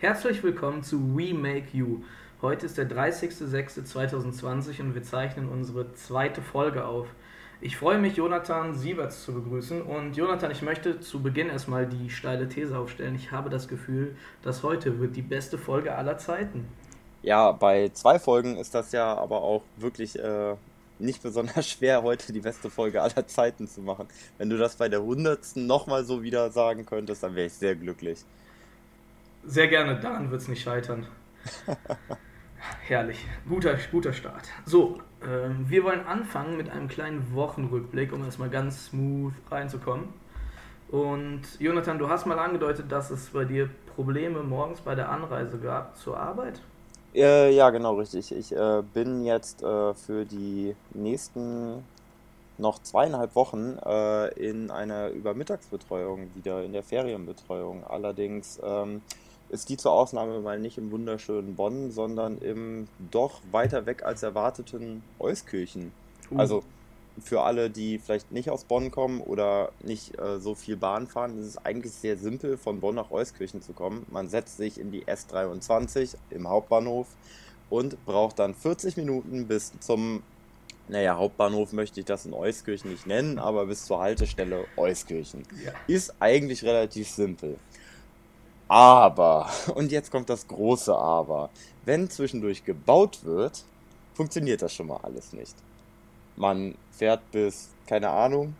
Herzlich willkommen zu We Make You. Heute ist der 30.06.2020 und wir zeichnen unsere zweite Folge auf. Ich freue mich, Jonathan Sieberts zu begrüßen. Und Jonathan, ich möchte zu Beginn erstmal die steile These aufstellen. Ich habe das Gefühl, dass heute wird die beste Folge aller Zeiten. Ja, bei zwei Folgen ist das ja aber auch wirklich äh, nicht besonders schwer, heute die beste Folge aller Zeiten zu machen. Wenn du das bei der hundertsten nochmal so wieder sagen könntest, dann wäre ich sehr glücklich. Sehr gerne, daran wird es nicht scheitern. Herrlich, guter, guter Start. So, äh, wir wollen anfangen mit einem kleinen Wochenrückblick, um erstmal ganz smooth reinzukommen. Und Jonathan, du hast mal angedeutet, dass es bei dir Probleme morgens bei der Anreise gab zur Arbeit. Äh, ja, genau, richtig. Ich äh, bin jetzt äh, für die nächsten noch zweieinhalb Wochen äh, in einer Übermittagsbetreuung wieder, in der Ferienbetreuung. Allerdings ähm, ist die zur Ausnahme mal nicht im wunderschönen Bonn, sondern im doch weiter weg als erwarteten Euskirchen. Uh. Also für alle, die vielleicht nicht aus Bonn kommen oder nicht äh, so viel Bahn fahren, ist es eigentlich sehr simpel, von Bonn nach Euskirchen zu kommen. Man setzt sich in die S23 im Hauptbahnhof und braucht dann 40 Minuten bis zum, naja, Hauptbahnhof möchte ich das in Euskirchen nicht nennen, aber bis zur Haltestelle Euskirchen. Ja. Ist eigentlich relativ simpel. Aber, und jetzt kommt das große Aber, wenn zwischendurch gebaut wird, funktioniert das schon mal alles nicht. Man fährt bis, keine Ahnung,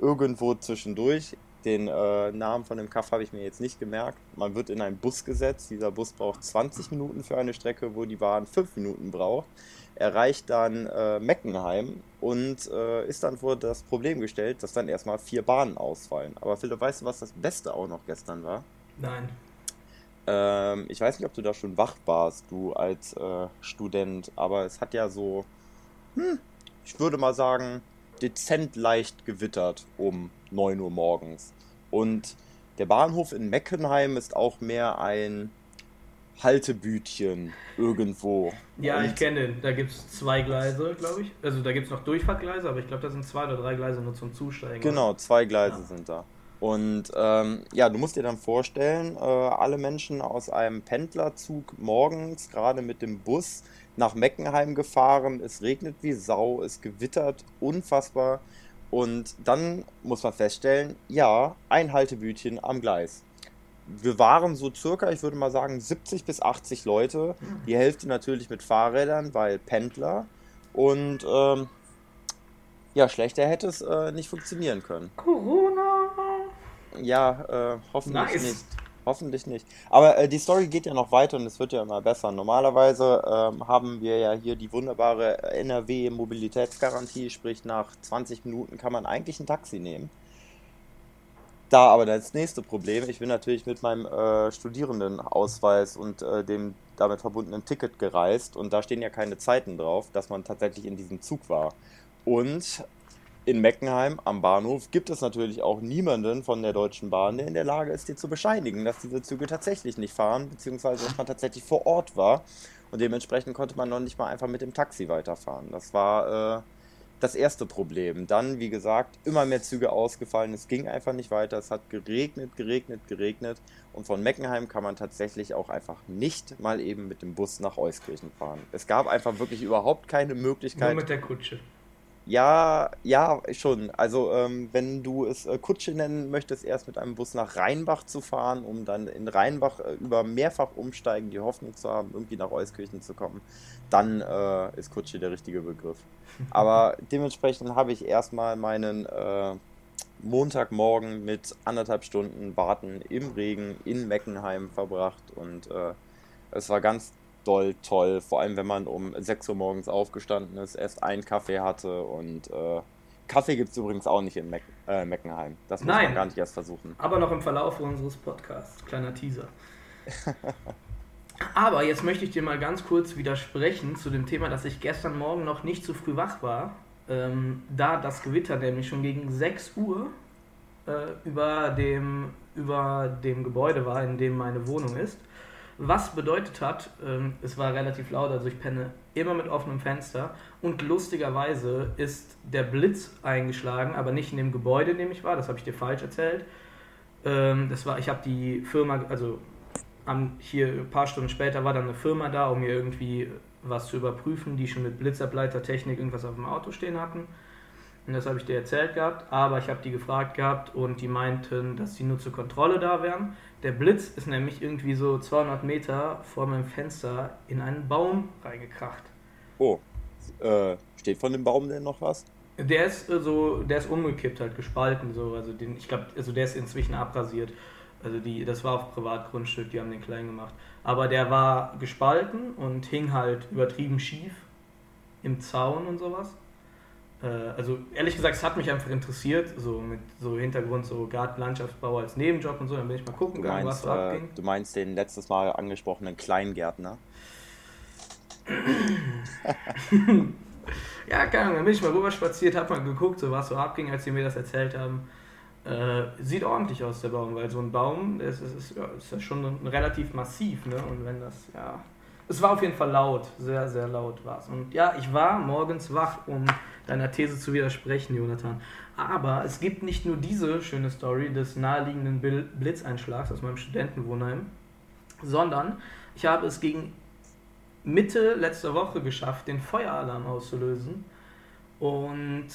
irgendwo zwischendurch. Den äh, Namen von dem Kaff habe ich mir jetzt nicht gemerkt. Man wird in einen Bus gesetzt. Dieser Bus braucht 20 Minuten für eine Strecke, wo die Bahn 5 Minuten braucht. Erreicht dann äh, Meckenheim und äh, ist dann vor das Problem gestellt, dass dann erstmal vier Bahnen ausfallen. Aber Philipp, weißt du, was das Beste auch noch gestern war? Nein. Ähm, ich weiß nicht, ob du da schon wach warst, du als äh, Student, aber es hat ja so, hm, ich würde mal sagen, dezent leicht gewittert um 9 Uhr morgens. Und der Bahnhof in Meckenheim ist auch mehr ein Haltebütchen irgendwo. Ja, Und ich kenne den. Da gibt es zwei Gleise, glaube ich. Also da gibt es noch Durchfahrtgleise, aber ich glaube, da sind zwei oder drei Gleise nur zum Zusteigen. Genau, zwei Gleise ja. sind da. Und ähm, ja, du musst dir dann vorstellen, äh, alle Menschen aus einem Pendlerzug morgens, gerade mit dem Bus, nach Meckenheim gefahren. Es regnet wie Sau, es gewittert unfassbar. Und dann muss man feststellen, ja, ein Haltebütchen am Gleis. Wir waren so circa, ich würde mal sagen, 70 bis 80 Leute. Die Hälfte natürlich mit Fahrrädern, weil Pendler. Und ähm, ja, schlechter hätte es äh, nicht funktionieren können. Corona! Ja, äh, hoffentlich nice. nicht. Hoffentlich nicht. Aber äh, die Story geht ja noch weiter und es wird ja immer besser. Normalerweise ähm, haben wir ja hier die wunderbare NRW-Mobilitätsgarantie, sprich nach 20 Minuten kann man eigentlich ein Taxi nehmen. Da aber das nächste Problem, ich bin natürlich mit meinem äh, Studierendenausweis und äh, dem damit verbundenen Ticket gereist und da stehen ja keine Zeiten drauf, dass man tatsächlich in diesem Zug war. Und in Meckenheim am Bahnhof gibt es natürlich auch niemanden von der Deutschen Bahn, der in der Lage ist, dir zu bescheinigen, dass diese Züge tatsächlich nicht fahren, beziehungsweise dass man tatsächlich vor Ort war. Und dementsprechend konnte man noch nicht mal einfach mit dem Taxi weiterfahren. Das war äh, das erste Problem. Dann, wie gesagt, immer mehr Züge ausgefallen. Es ging einfach nicht weiter. Es hat geregnet, geregnet, geregnet. Und von Meckenheim kann man tatsächlich auch einfach nicht mal eben mit dem Bus nach Euskirchen fahren. Es gab einfach wirklich überhaupt keine Möglichkeit. Nur mit der Kutsche. Ja, ja, schon. Also ähm, wenn du es äh, Kutsche nennen möchtest, erst mit einem Bus nach Rheinbach zu fahren, um dann in Rheinbach äh, über mehrfach umsteigen die Hoffnung zu haben, irgendwie nach Euskirchen zu kommen, dann äh, ist Kutsche der richtige Begriff. Aber dementsprechend habe ich erstmal meinen äh, Montagmorgen mit anderthalb Stunden Warten im Regen in Meckenheim verbracht und äh, es war ganz doll toll. Vor allem, wenn man um 6 Uhr morgens aufgestanden ist, erst einen Kaffee hatte und äh, Kaffee gibt es übrigens auch nicht in Meck äh, Meckenheim. Das muss Nein, man gar nicht erst versuchen. Aber noch im Verlauf unseres Podcasts. Kleiner Teaser. aber jetzt möchte ich dir mal ganz kurz widersprechen zu dem Thema, dass ich gestern Morgen noch nicht so früh wach war. Ähm, da das Gewitter nämlich schon gegen 6 Uhr äh, über, dem, über dem Gebäude war, in dem meine Wohnung ist. Was bedeutet hat, ähm, es war relativ laut, also ich penne immer mit offenem Fenster und lustigerweise ist der Blitz eingeschlagen, aber nicht in dem Gebäude, in dem ich war, das habe ich dir falsch erzählt. Ähm, das war, ich habe die Firma, also am, hier ein paar Stunden später war dann eine Firma da, um mir irgendwie was zu überprüfen, die schon mit Blitzableitertechnik irgendwas auf dem Auto stehen hatten. Und das habe ich dir erzählt gehabt, aber ich habe die gefragt gehabt und die meinten, dass sie nur zur Kontrolle da wären. Der Blitz ist nämlich irgendwie so 200 Meter vor meinem Fenster in einen Baum reingekracht. Oh, äh, steht von dem Baum denn noch was? Der ist äh, so, der ist umgekippt, halt gespalten, so. Also den, ich glaube, also der ist inzwischen abrasiert. Also die, das war auf Privatgrundstück, die haben den klein gemacht. Aber der war gespalten und hing halt übertrieben schief im Zaun und sowas. Äh, also ehrlich gesagt, es hat mich einfach interessiert, so mit so Hintergrund, so Gartenlandschaftsbau als Nebenjob und so, dann bin ich mal gucken gegangen, was so äh, abging. Du meinst den letztes Mal angesprochenen Kleingärtner? ja, keine Ahnung, dann bin ich mal rüber spaziert, hab mal geguckt, so was so abging, als sie mir das erzählt haben. Äh, sieht ordentlich aus, der Baum, weil so ein Baum, das ist, ist, ja, ist ja schon relativ massiv, ne? Und wenn das, ja. Es war auf jeden Fall laut, sehr, sehr laut war es. Und ja, ich war morgens wach, um deiner These zu widersprechen, Jonathan. Aber es gibt nicht nur diese schöne Story des naheliegenden Blitzeinschlags aus meinem Studentenwohnheim, sondern ich habe es gegen Mitte letzter Woche geschafft, den Feueralarm auszulösen. Und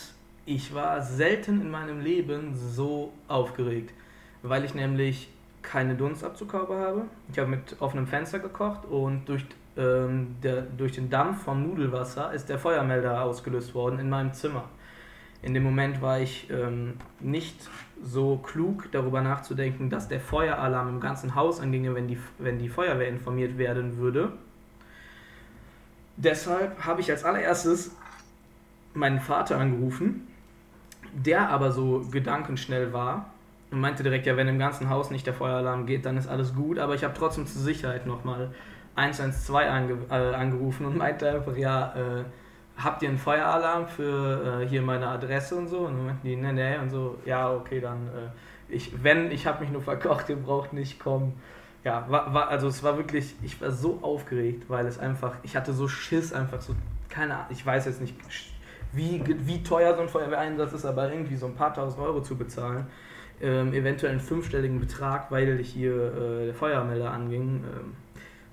ich war selten in meinem Leben so aufgeregt, weil ich nämlich keine Dunstabzughaube habe. Ich habe mit offenem Fenster gekocht und durch, ähm, der, durch den Dampf vom Nudelwasser ist der Feuermelder ausgelöst worden in meinem Zimmer. In dem Moment war ich ähm, nicht so klug darüber nachzudenken, dass der Feueralarm im ganzen Haus anginge, wenn die, wenn die Feuerwehr informiert werden würde. Deshalb habe ich als allererstes meinen Vater angerufen der aber so gedankenschnell war und meinte direkt, ja, wenn im ganzen Haus nicht der Feueralarm geht, dann ist alles gut. Aber ich habe trotzdem zur Sicherheit nochmal 112 ange äh, angerufen und meinte einfach, ja, äh, habt ihr einen Feueralarm für äh, hier meine Adresse und so? Und dann meinten die, ne, ne, und so, ja, okay, dann, äh, ich, wenn, ich habe mich nur verkocht, ihr braucht nicht kommen. Ja, war, war, also es war wirklich, ich war so aufgeregt, weil es einfach, ich hatte so Schiss, einfach so, keine Ahnung, ich weiß jetzt nicht, wie, wie teuer so ein Feuerwehreinsatz ist, aber irgendwie so ein paar tausend Euro zu bezahlen, ähm, eventuell einen fünfstelligen Betrag, weil hier äh, der Feuermelder anging, ähm,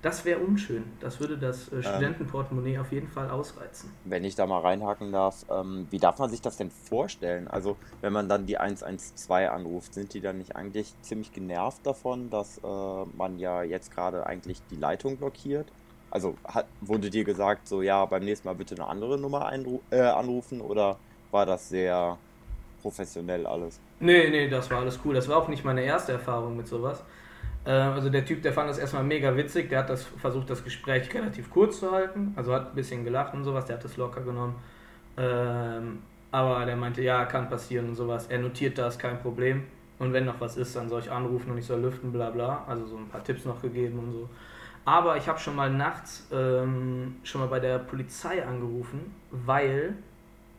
das wäre unschön. Das würde das äh, ähm. Studentenportemonnaie auf jeden Fall ausreizen. Wenn ich da mal reinhaken darf, ähm, wie darf man sich das denn vorstellen? Also, wenn man dann die 112 anruft, sind die dann nicht eigentlich ziemlich genervt davon, dass äh, man ja jetzt gerade eigentlich die Leitung blockiert? Also hat, wurde dir gesagt, so ja, beim nächsten Mal bitte eine andere Nummer äh, anrufen oder war das sehr professionell alles? Nee, nee, das war alles cool. Das war auch nicht meine erste Erfahrung mit sowas. Äh, also der Typ, der fand das erstmal mega witzig, der hat das versucht, das Gespräch relativ kurz zu halten. Also hat ein bisschen gelacht und sowas, der hat das locker genommen. Ähm, aber der meinte, ja, kann passieren und sowas. Er notiert das, kein Problem. Und wenn noch was ist, dann soll ich anrufen und ich soll lüften, bla bla. Also so ein paar Tipps noch gegeben und so. Aber ich habe schon mal nachts ähm, schon mal bei der Polizei angerufen, weil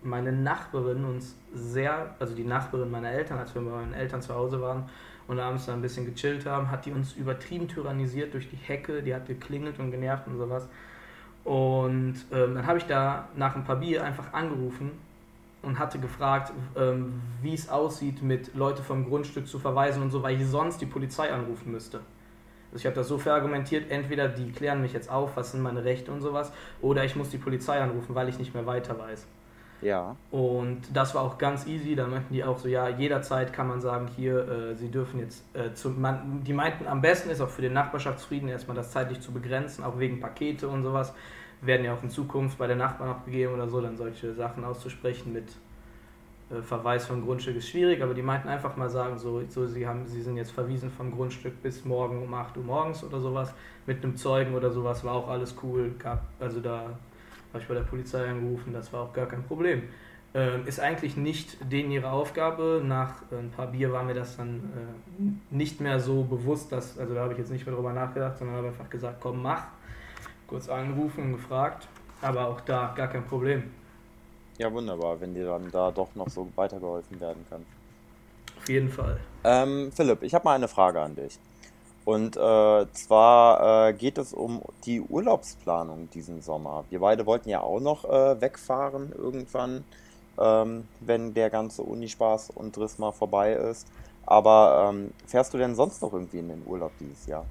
meine Nachbarin uns sehr, also die Nachbarin meiner Eltern, als wir bei meinen Eltern zu Hause waren und abends da ein bisschen gechillt haben, hat die uns übertrieben tyrannisiert durch die Hecke, die hat geklingelt und genervt und sowas. Und ähm, dann habe ich da nach ein paar Bier einfach angerufen und hatte gefragt, ähm, wie es aussieht, mit Leute vom Grundstück zu verweisen und so, weil ich sonst die Polizei anrufen müsste. Also ich habe das so verargumentiert, entweder die klären mich jetzt auf, was sind meine Rechte und sowas, oder ich muss die Polizei anrufen, weil ich nicht mehr weiter weiß. Ja. Und das war auch ganz easy. Da meinten die auch so, ja, jederzeit kann man sagen, hier, äh, sie dürfen jetzt, äh, zu, die meinten, am besten ist auch für den Nachbarschaftsfrieden erstmal das zeitlich zu begrenzen, auch wegen Pakete und sowas. Werden ja auch in Zukunft bei den Nachbarn abgegeben oder so, dann solche Sachen auszusprechen mit äh, Verweis vom Grundstück ist schwierig, aber die meinten einfach mal sagen, so, so sie, haben, sie sind jetzt verwiesen vom Grundstück bis morgen um 8 Uhr morgens oder sowas, mit einem Zeugen oder sowas, war auch alles cool. Gab, also da habe ich bei der Polizei angerufen, das war auch gar kein Problem. Ähm, ist eigentlich nicht denen ihre Aufgabe. Nach ein paar Bier war mir das dann äh, nicht mehr so bewusst, dass, also da habe ich jetzt nicht mehr drüber nachgedacht, sondern habe einfach gesagt, komm, mach. Kurz angerufen und gefragt, aber auch da gar kein Problem. Ja, wunderbar, wenn dir dann da doch noch so weitergeholfen werden kann. Auf jeden Fall. Ähm, Philipp, ich habe mal eine Frage an dich. Und äh, zwar äh, geht es um die Urlaubsplanung diesen Sommer. Wir beide wollten ja auch noch äh, wegfahren irgendwann, ähm, wenn der ganze Unispaß und Driss mal vorbei ist. Aber ähm, fährst du denn sonst noch irgendwie in den Urlaub dieses Jahr?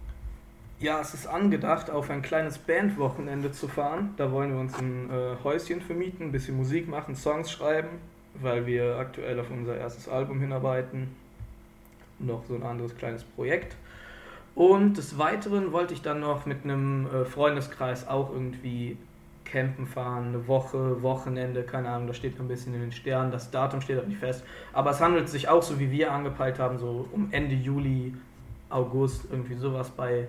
Ja, es ist angedacht, auf ein kleines Bandwochenende zu fahren. Da wollen wir uns ein äh, Häuschen vermieten, ein bisschen Musik machen, Songs schreiben, weil wir aktuell auf unser erstes Album hinarbeiten. Noch so ein anderes kleines Projekt. Und des Weiteren wollte ich dann noch mit einem äh, Freundeskreis auch irgendwie campen fahren, eine Woche, Wochenende, keine Ahnung, da steht ein bisschen in den Sternen, das Datum steht auch nicht fest. Aber es handelt sich auch so, wie wir angepeilt haben, so um Ende Juli, August, irgendwie sowas bei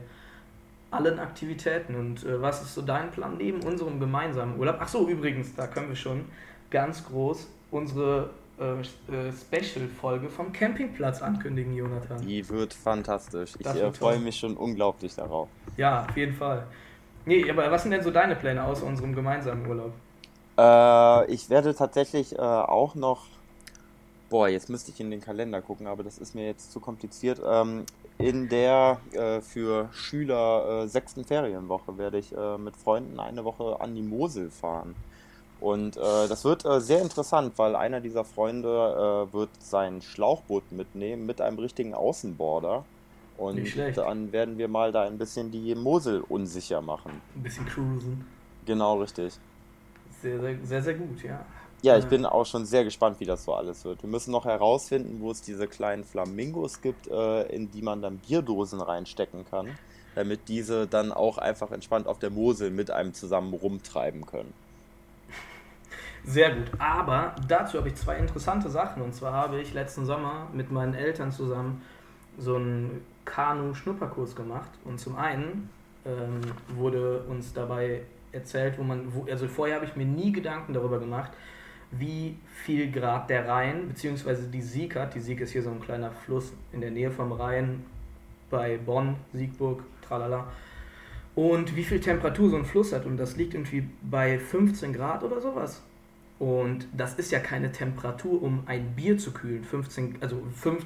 allen Aktivitäten. Und äh, was ist so dein Plan neben unserem gemeinsamen Urlaub? Ach so, übrigens, da können wir schon ganz groß unsere äh, äh Special-Folge vom Campingplatz ankündigen, Jonathan. Die wird fantastisch. Ich äh, freue mich schon unglaublich darauf. Ja, auf jeden Fall. Nee, aber was sind denn so deine Pläne aus unserem gemeinsamen Urlaub? Äh, ich werde tatsächlich auch noch. Boah, jetzt müsste ich in den Kalender gucken, aber das ist mir jetzt zu kompliziert. Ähm, in der für Schüler sechsten Ferienwoche werde ich mit Freunden eine Woche an die Mosel fahren. Und äh, das wird äh, sehr interessant, weil einer dieser Freunde äh, wird sein Schlauchboot mitnehmen mit einem richtigen Außenborder. Und dann werden wir mal da ein bisschen die Mosel unsicher machen. Ein bisschen cruisen. Genau, richtig. Sehr, sehr, sehr, sehr gut, ja. Ja, ich bin auch schon sehr gespannt, wie das so alles wird. Wir müssen noch herausfinden, wo es diese kleinen Flamingos gibt, äh, in die man dann Bierdosen reinstecken kann, damit diese dann auch einfach entspannt auf der Mosel mit einem zusammen rumtreiben können. Sehr gut. Aber dazu habe ich zwei interessante Sachen. Und zwar habe ich letzten Sommer mit meinen Eltern zusammen so einen Kanu-Schnupperkurs gemacht. Und zum einen ähm, wurde uns dabei erzählt, wo man, wo, also vorher habe ich mir nie Gedanken darüber gemacht, wie viel Grad der Rhein bzw. die Sieg hat. Die Sieg ist hier so ein kleiner Fluss in der Nähe vom Rhein bei Bonn, Siegburg, tralala. Und wie viel Temperatur so ein Fluss hat. Und das liegt irgendwie bei 15 Grad oder sowas. Und das ist ja keine Temperatur, um ein Bier zu kühlen. 15, also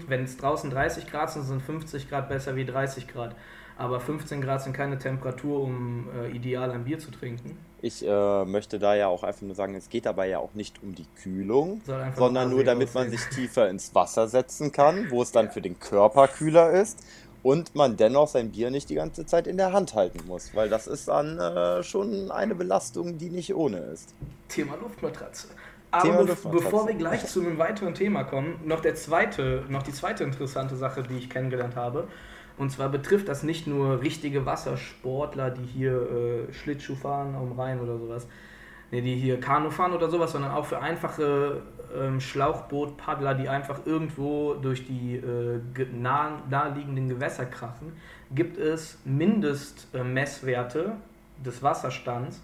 wenn es draußen 30 Grad sind, sind 50 Grad besser wie 30 Grad. Aber 15 Grad sind keine Temperatur, um äh, ideal ein Bier zu trinken. Ich äh, möchte da ja auch einfach nur sagen, es geht dabei ja auch nicht um die Kühlung, sondern nur damit man sich tiefer ins Wasser setzen kann, wo es dann ja. für den Körper kühler ist und man dennoch sein Bier nicht die ganze Zeit in der Hand halten muss, weil das ist dann äh, schon eine Belastung, die nicht ohne ist. Thema Luftmatratze. Aber Thema Luftmatratze. bevor wir gleich zu einem weiteren Thema kommen, noch der zweite, noch die zweite interessante Sache, die ich kennengelernt habe. Und zwar betrifft das nicht nur richtige Wassersportler, die hier äh, Schlittschuh fahren am Rhein oder sowas, nee, die hier Kanu fahren oder sowas, sondern auch für einfache ähm, Schlauchbootpaddler, die einfach irgendwo durch die äh, nah, naheliegenden Gewässer krachen, gibt es Mindestmesswerte äh, des Wasserstands,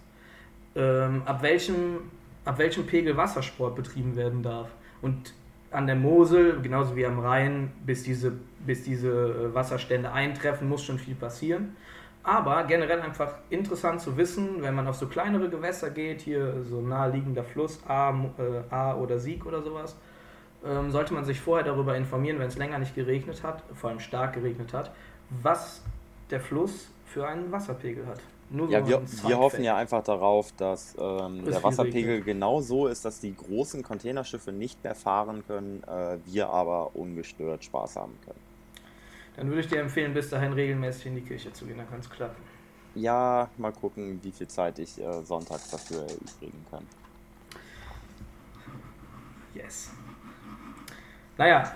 ähm, ab, welchem, ab welchem Pegel Wassersport betrieben werden darf. Und an der Mosel, genauso wie am Rhein, bis diese, bis diese äh, Wasserstände eintreffen, muss schon viel passieren. Aber generell einfach interessant zu wissen, wenn man auf so kleinere Gewässer geht, hier so naheliegender Fluss, A, äh, A oder Sieg oder sowas, ähm, sollte man sich vorher darüber informieren, wenn es länger nicht geregnet hat, vor allem stark geregnet hat, was der Fluss für einen Wasserpegel hat. So ja, wir, wir hoffen ja einfach darauf, dass ähm, der Wasserpegel regnet. genau so ist, dass die großen Containerschiffe nicht mehr fahren können, äh, wir aber ungestört Spaß haben können. Dann würde ich dir empfehlen, bis dahin regelmäßig in die Kirche zu gehen, dann kann es klappen. Ja, mal gucken, wie viel Zeit ich äh, sonntags dafür erübrigen kann. Yes. Naja,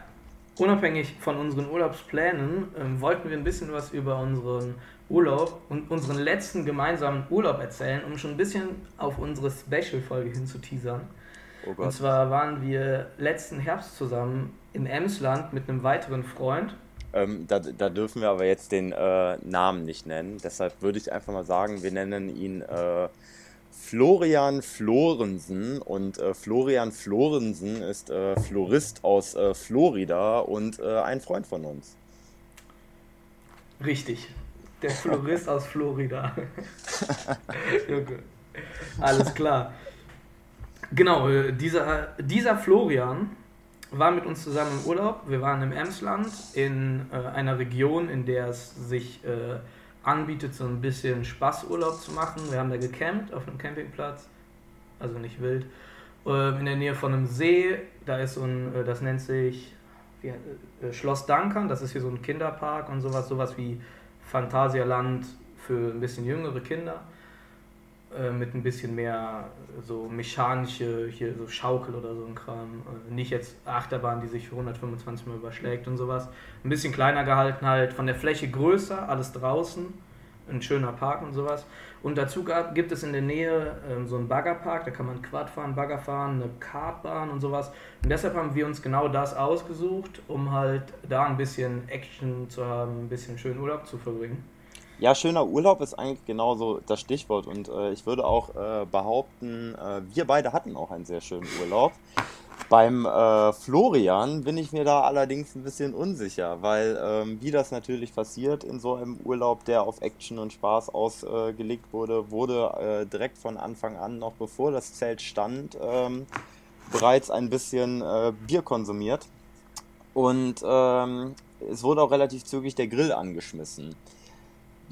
unabhängig von unseren Urlaubsplänen ähm, wollten wir ein bisschen was über unseren Urlaub und unseren letzten gemeinsamen Urlaub erzählen, um schon ein bisschen auf unsere Special-Folge hin zu teasern. Oh und zwar waren wir letzten Herbst zusammen im Emsland mit einem weiteren Freund ähm, da, da, dürfen wir aber jetzt den äh, Namen nicht nennen. Deshalb würde ich einfach mal sagen, wir nennen ihn äh, Florian Florensen. Und äh, Florian Florensen ist äh, Florist aus äh, Florida und äh, ein Freund von uns. Richtig. Der Florist aus Florida. Alles klar. Genau, dieser, dieser Florian war mit uns zusammen im Urlaub. Wir waren im Emsland in äh, einer Region, in der es sich äh, anbietet, so ein bisschen Spaßurlaub zu machen. Wir haben da gecampt auf einem Campingplatz, also nicht wild, äh, in der Nähe von einem See. Da ist so ein, äh, das nennt sich wie, äh, Schloss Dankern, das ist hier so ein Kinderpark und sowas, sowas wie Phantasialand für ein bisschen jüngere Kinder äh, mit ein bisschen mehr so mechanische, hier so Schaukel oder so ein Kram. Äh, nicht jetzt Achterbahn, die sich für 125 Mal überschlägt und sowas. Ein bisschen kleiner gehalten halt, von der Fläche größer, alles draußen. Ein schöner Park und sowas. Und dazu gab, gibt es in der Nähe ähm, so einen Baggerpark, da kann man Quad fahren, Bagger fahren, eine Kartbahn und sowas. Und deshalb haben wir uns genau das ausgesucht, um halt da ein bisschen Action zu haben, ein bisschen schönen Urlaub zu verbringen. Ja, schöner Urlaub ist eigentlich genauso das Stichwort und äh, ich würde auch äh, behaupten, äh, wir beide hatten auch einen sehr schönen Urlaub. Beim äh, Florian bin ich mir da allerdings ein bisschen unsicher, weil ähm, wie das natürlich passiert in so einem Urlaub, der auf Action und Spaß ausgelegt wurde, wurde äh, direkt von Anfang an, noch bevor das Zelt stand, ähm, bereits ein bisschen äh, Bier konsumiert. Und ähm, es wurde auch relativ zügig der Grill angeschmissen.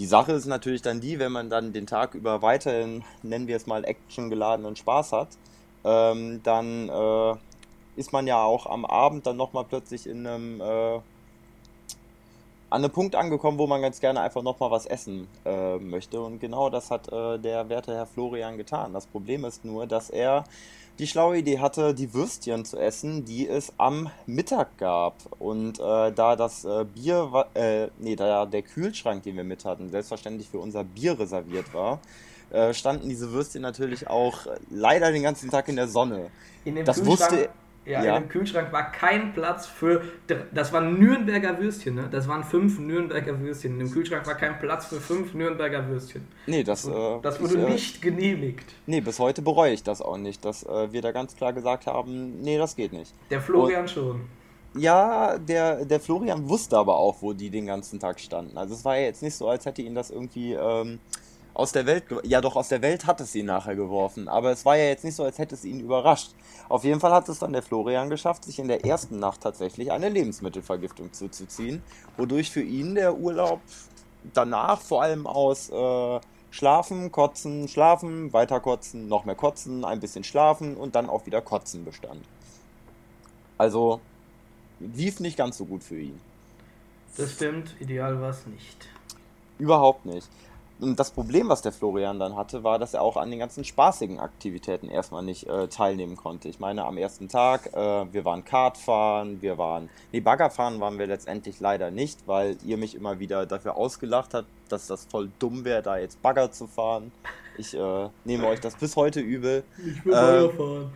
Die Sache ist natürlich dann die, wenn man dann den Tag über weiterhin, nennen wir es mal, actiongeladenen Spaß hat, ähm, dann äh, ist man ja auch am Abend dann nochmal plötzlich in einem, äh, an einem Punkt angekommen, wo man ganz gerne einfach nochmal was essen äh, möchte. Und genau das hat äh, der werte Herr Florian getan. Das Problem ist nur, dass er die schlaue Idee hatte, die Würstchen zu essen, die es am Mittag gab. Und äh, da das äh, Bier, äh, nee, da der Kühlschrank, den wir mit hatten, selbstverständlich für unser Bier reserviert war, äh, standen diese Würstchen natürlich auch leider den ganzen Tag in der Sonne. In dem das wusste ja, ja, in dem Kühlschrank war kein Platz für. Das waren Nürnberger Würstchen, ne? Das waren fünf Nürnberger Würstchen. In dem Kühlschrank war kein Platz für fünf Nürnberger Würstchen. Nee, das. Äh, das wurde ich, äh, nicht genehmigt. Nee, bis heute bereue ich das auch nicht, dass äh, wir da ganz klar gesagt haben: Nee, das geht nicht. Der Florian Und, schon. Ja, der, der Florian wusste aber auch, wo die den ganzen Tag standen. Also es war ja jetzt nicht so, als hätte ihn das irgendwie. Ähm, aus der Welt, ja doch, aus der Welt hat es ihn nachher geworfen, aber es war ja jetzt nicht so, als hätte es ihn überrascht. Auf jeden Fall hat es dann der Florian geschafft, sich in der ersten Nacht tatsächlich eine Lebensmittelvergiftung zuzuziehen, wodurch für ihn der Urlaub danach vor allem aus äh, Schlafen, Kotzen, Schlafen, weiter kotzen, noch mehr kotzen, ein bisschen schlafen und dann auch wieder kotzen bestand. Also lief nicht ganz so gut für ihn. Das stimmt, ideal war es nicht. Überhaupt nicht. Und das Problem, was der Florian dann hatte, war, dass er auch an den ganzen spaßigen Aktivitäten erstmal nicht äh, teilnehmen konnte. Ich meine, am ersten Tag, äh, wir waren Kartfahren, wir waren, nee, Baggerfahren waren wir letztendlich leider nicht, weil ihr mich immer wieder dafür ausgelacht habt, dass das voll dumm wäre, da jetzt Bagger zu fahren. Ich äh, nehme euch das bis heute übel. Ich will Bagger ähm, fahren.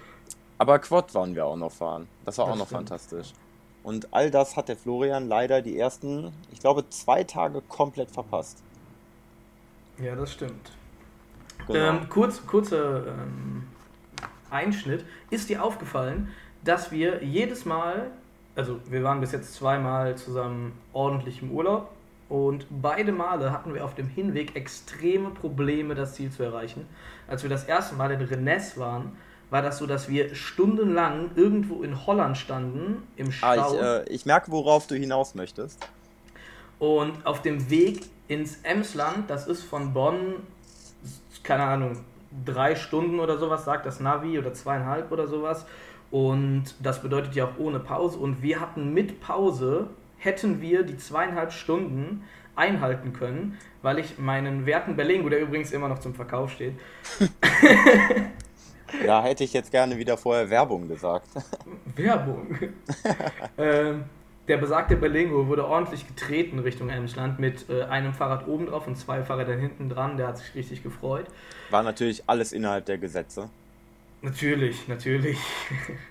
Aber Quad waren wir auch noch fahren. Das war das auch noch stimmt. fantastisch. Und all das hat der Florian leider die ersten, ich glaube, zwei Tage komplett verpasst. Ja, das stimmt. Genau. Ähm, kurz, kurzer ähm, Einschnitt. Ist dir aufgefallen, dass wir jedes Mal, also wir waren bis jetzt zweimal zusammen ordentlich im Urlaub und beide Male hatten wir auf dem Hinweg extreme Probleme, das Ziel zu erreichen. Als wir das erste Mal in Rennes waren, war das so, dass wir stundenlang irgendwo in Holland standen, im Stau. Ah, ich, äh, ich merke, worauf du hinaus möchtest. Und auf dem Weg ins Emsland, das ist von Bonn, keine Ahnung, drei Stunden oder sowas, sagt das Navi, oder zweieinhalb oder sowas. Und das bedeutet ja auch ohne Pause. Und wir hatten mit Pause, hätten wir die zweieinhalb Stunden einhalten können, weil ich meinen werten Berlingo, der übrigens immer noch zum Verkauf steht. ja, hätte ich jetzt gerne wieder vorher Werbung gesagt. Werbung? ähm, der besagte Berlingo wurde ordentlich getreten Richtung Emsland mit äh, einem Fahrrad oben drauf und zwei Fahrrädern hinten dran. Der hat sich richtig gefreut. War natürlich alles innerhalb der Gesetze. Natürlich, natürlich.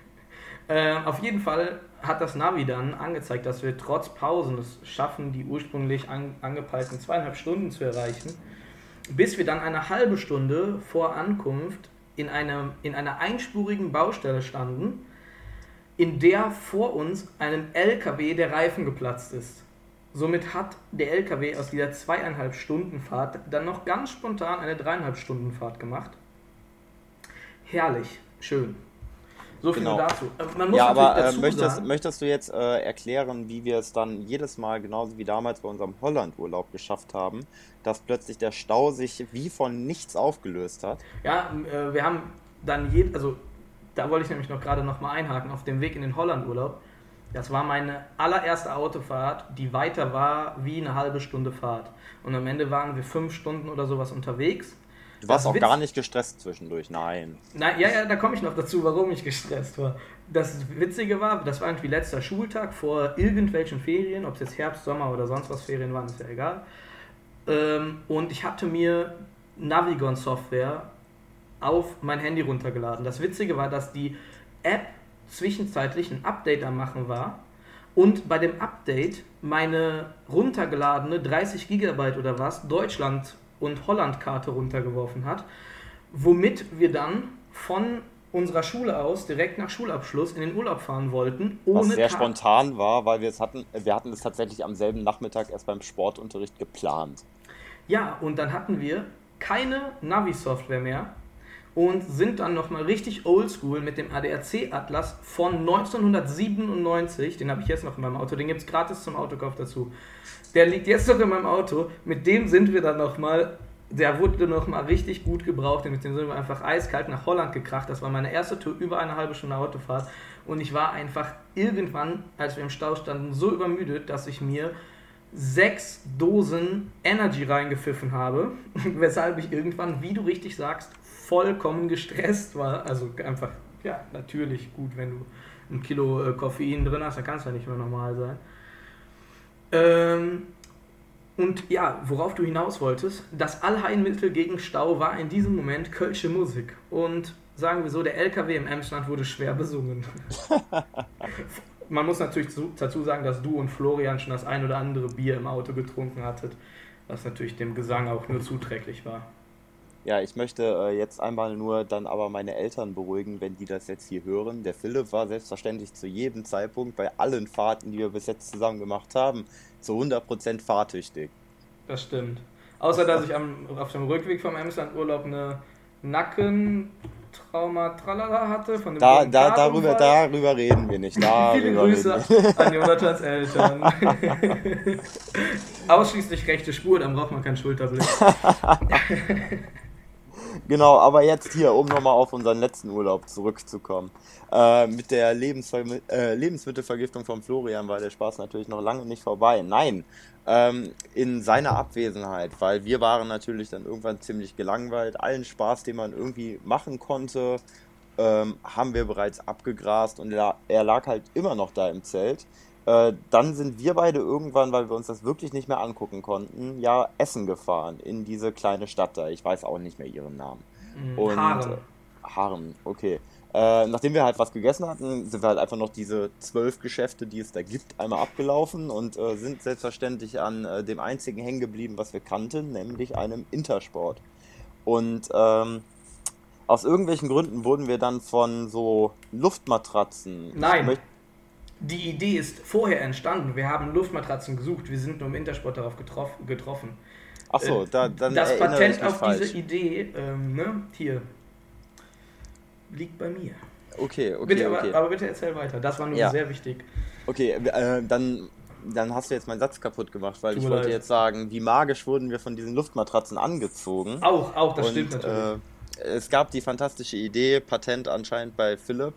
äh, auf jeden Fall hat das Navi dann angezeigt, dass wir trotz Pausen es schaffen, die ursprünglich an, angepeilten zweieinhalb Stunden zu erreichen, bis wir dann eine halbe Stunde vor Ankunft in, einem, in einer einspurigen Baustelle standen in der vor uns einem LKW der Reifen geplatzt ist. Somit hat der LKW aus dieser zweieinhalb Stunden Fahrt dann noch ganz spontan eine dreieinhalb Stunden Fahrt gemacht. Herrlich, schön. So viel genau. dazu. Äh, man muss ja, aber äh, möchtest, sagen, möchtest du jetzt äh, erklären, wie wir es dann jedes Mal, genauso wie damals bei unserem Holland-Urlaub geschafft haben, dass plötzlich der Stau sich wie von nichts aufgelöst hat? Ja, äh, wir haben dann, je, also da wollte ich nämlich noch gerade noch mal einhaken, auf dem Weg in den Holland-Urlaub Das war meine allererste Autofahrt, die weiter war wie eine halbe Stunde Fahrt. Und am Ende waren wir fünf Stunden oder sowas unterwegs. Du warst das auch Witz gar nicht gestresst zwischendurch, nein. Nein, ja, ja, da komme ich noch dazu, warum ich gestresst war. Das Witzige war, das war irgendwie letzter Schultag vor irgendwelchen Ferien, ob es jetzt Herbst, Sommer oder sonst was Ferien waren, ist ja egal. Ähm, und ich hatte mir Navigon-Software auf mein Handy runtergeladen. Das Witzige war, dass die App zwischenzeitlich ein Update am Machen war und bei dem Update meine runtergeladene 30 GB oder was Deutschland- und Holland-Karte runtergeworfen hat, womit wir dann von unserer Schule aus direkt nach Schulabschluss in den Urlaub fahren wollten. Was sehr Karte. spontan war, weil wir es hatten, wir hatten es tatsächlich am selben Nachmittag erst beim Sportunterricht geplant. Ja, und dann hatten wir keine Navi-Software mehr und sind dann nochmal richtig oldschool mit dem ADAC-Atlas von 1997. Den habe ich jetzt noch in meinem Auto. Den gibt es gratis zum Autokauf dazu. Der liegt jetzt noch in meinem Auto. Mit dem sind wir dann nochmal. Der wurde nochmal richtig gut gebraucht. Mit dem sind wir einfach eiskalt nach Holland gekracht. Das war meine erste Tour, über eine halbe Stunde Autofahrt. Und ich war einfach irgendwann, als wir im Stau standen, so übermüdet, dass ich mir sechs Dosen Energy reingepfiffen habe, weshalb ich irgendwann, wie du richtig sagst, vollkommen gestresst war. Also einfach, ja, natürlich gut, wenn du ein Kilo äh, Koffein drin hast, dann kannst du ja nicht mehr normal sein. Ähm, und ja, worauf du hinaus wolltest, das Allheilmittel gegen Stau war in diesem Moment Kölsche Musik. Und sagen wir so, der LKW im Emsland wurde schwer besungen. Man muss natürlich dazu sagen, dass du und Florian schon das ein oder andere Bier im Auto getrunken hattet, was natürlich dem Gesang auch nur zuträglich war. Ja, ich möchte äh, jetzt einmal nur dann aber meine Eltern beruhigen, wenn die das jetzt hier hören. Der Philipp war selbstverständlich zu jedem Zeitpunkt bei allen Fahrten, die wir bis jetzt zusammen gemacht haben, zu 100% fahrtüchtig. Das stimmt. Außer, dass ich am, auf dem Rückweg vom Emsland-Urlaub eine Nackentrauma Tralala hatte. Von dem da, da, darüber, darüber reden wir nicht. Viele Grüße an Jonathans Eltern. Ausschließlich rechte Spur, dann braucht man keinen Schulterblick. Genau, aber jetzt hier, um nochmal auf unseren letzten Urlaub zurückzukommen. Äh, mit der Lebensver äh, Lebensmittelvergiftung von Florian war der Spaß natürlich noch lange nicht vorbei. Nein, ähm, in seiner Abwesenheit, weil wir waren natürlich dann irgendwann ziemlich gelangweilt. Allen Spaß, den man irgendwie machen konnte, ähm, haben wir bereits abgegrast und er lag halt immer noch da im Zelt. Äh, dann sind wir beide irgendwann, weil wir uns das wirklich nicht mehr angucken konnten, ja Essen gefahren in diese kleine Stadt da. Ich weiß auch nicht mehr ihren Namen. Mhm, und Haaren. Haaren, okay. Äh, nachdem wir halt was gegessen hatten, sind wir halt einfach noch diese zwölf Geschäfte, die es da gibt, einmal abgelaufen und äh, sind selbstverständlich an äh, dem einzigen hängen geblieben, was wir kannten, nämlich einem Intersport. Und ähm, aus irgendwelchen Gründen wurden wir dann von so Luftmatratzen. Nein die Idee ist vorher entstanden. Wir haben Luftmatratzen gesucht, wir sind nur im Intersport darauf getroff, getroffen. Achso, äh, da, dann Das Patent auf falsch. diese Idee, ähm, ne, hier, liegt bei mir. Okay, okay. Bitte, okay. Aber, aber, bitte erzähl weiter, das war nur ja. sehr wichtig. Okay, äh, dann, dann hast du jetzt meinen Satz kaputt gemacht, weil ich wollte leid. jetzt sagen, wie magisch wurden wir von diesen Luftmatratzen angezogen. Auch, auch, das Und, stimmt natürlich. Äh, es gab die fantastische Idee, Patent anscheinend bei Philipp,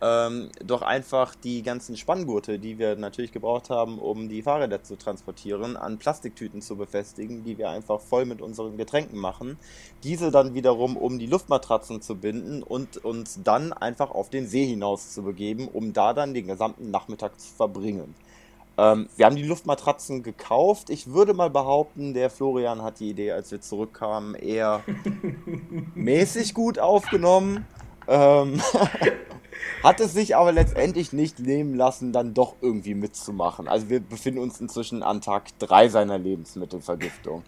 ähm, doch einfach die ganzen Spanngurte, die wir natürlich gebraucht haben, um die Fahrräder zu transportieren, an Plastiktüten zu befestigen, die wir einfach voll mit unseren Getränken machen. Diese dann wiederum um die Luftmatratzen zu binden und uns dann einfach auf den See hinaus zu begeben, um da dann den gesamten Nachmittag zu verbringen. Ähm, wir haben die Luftmatratzen gekauft. Ich würde mal behaupten, der Florian hat die Idee, als wir zurückkamen, eher mäßig gut aufgenommen. Ähm, hat es sich aber letztendlich nicht nehmen lassen, dann doch irgendwie mitzumachen. Also wir befinden uns inzwischen an Tag 3 seiner Lebensmittelvergiftung.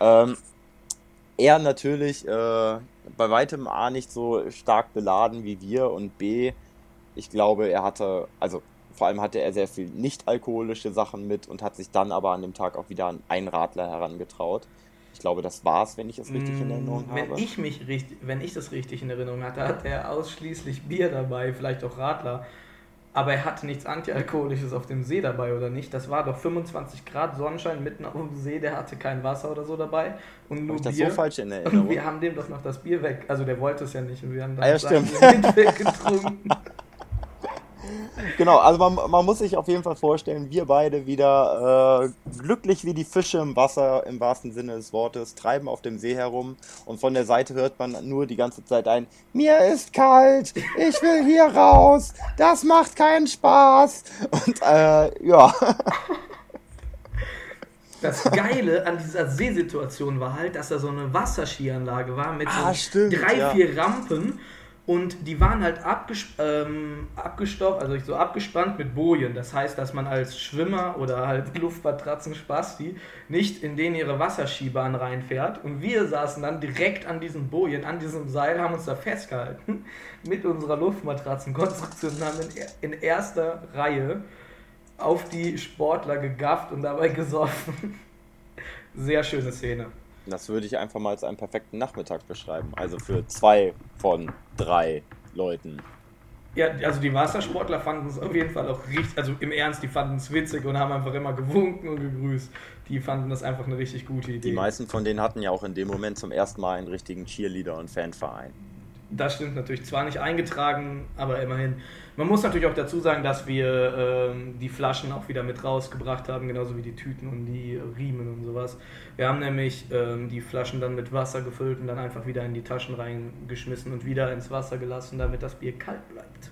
Ähm, er natürlich äh, bei weitem A nicht so stark beladen wie wir und B, ich glaube, er hatte, also vor allem hatte er sehr viel nicht alkoholische Sachen mit und hat sich dann aber an dem Tag auch wieder an einen Radler herangetraut glaube, das war's, wenn ich es richtig in Erinnerung wenn habe. Ich mich richtig, wenn ich das richtig in Erinnerung hatte, hat er ausschließlich Bier dabei, vielleicht auch Radler. Aber er hatte nichts Antialkoholisches auf dem See dabei, oder nicht? Das war doch 25 Grad Sonnenschein mitten auf dem See, der hatte kein Wasser oder so dabei. Und nur Hab ich Bier. das so falsch in Erinnerung? Und wir haben dem doch noch das Bier weg. Also der wollte es ja nicht. Und wir haben dann ah, ja, stimmt. Genau, also man, man, muss sich auf jeden Fall vorstellen, wir beide wieder äh, glücklich wie die Fische im Wasser, im wahrsten Sinne des Wortes, treiben auf dem See herum und von der Seite hört man nur die ganze Zeit ein, mir ist kalt, ich will hier raus, das macht keinen Spaß. Und äh, ja. Das Geile an dieser Seesituation war halt, dass da so eine Wasserskianlage war mit ah, so stimmt, drei, ja. vier Rampen und die waren halt abges ähm, abgestopft, also so abgespannt mit Bojen. Das heißt, dass man als Schwimmer oder halt Luftmatratzen Spasti nicht in den ihre Wasserskibahn reinfährt. Und wir saßen dann direkt an diesen Bojen, an diesem Seil, haben uns da festgehalten mit unserer Luftmatratzenkonstruktion und haben in erster Reihe auf die Sportler gegafft und dabei gesoffen. Sehr schöne Szene. Das würde ich einfach mal als einen perfekten Nachmittag beschreiben. Also für zwei von drei Leuten. Ja, also die Wassersportler fanden es auf jeden Fall auch richtig, also im Ernst, die fanden es witzig und haben einfach immer gewunken und gegrüßt. Die fanden das einfach eine richtig gute Idee. Die meisten von denen hatten ja auch in dem Moment zum ersten Mal einen richtigen Cheerleader und Fanverein. Das stimmt natürlich. Zwar nicht eingetragen, aber immerhin. Man muss natürlich auch dazu sagen, dass wir ähm, die Flaschen auch wieder mit rausgebracht haben, genauso wie die Tüten und die Riemen und sowas. Wir haben nämlich ähm, die Flaschen dann mit Wasser gefüllt und dann einfach wieder in die Taschen reingeschmissen und wieder ins Wasser gelassen, damit das Bier kalt bleibt.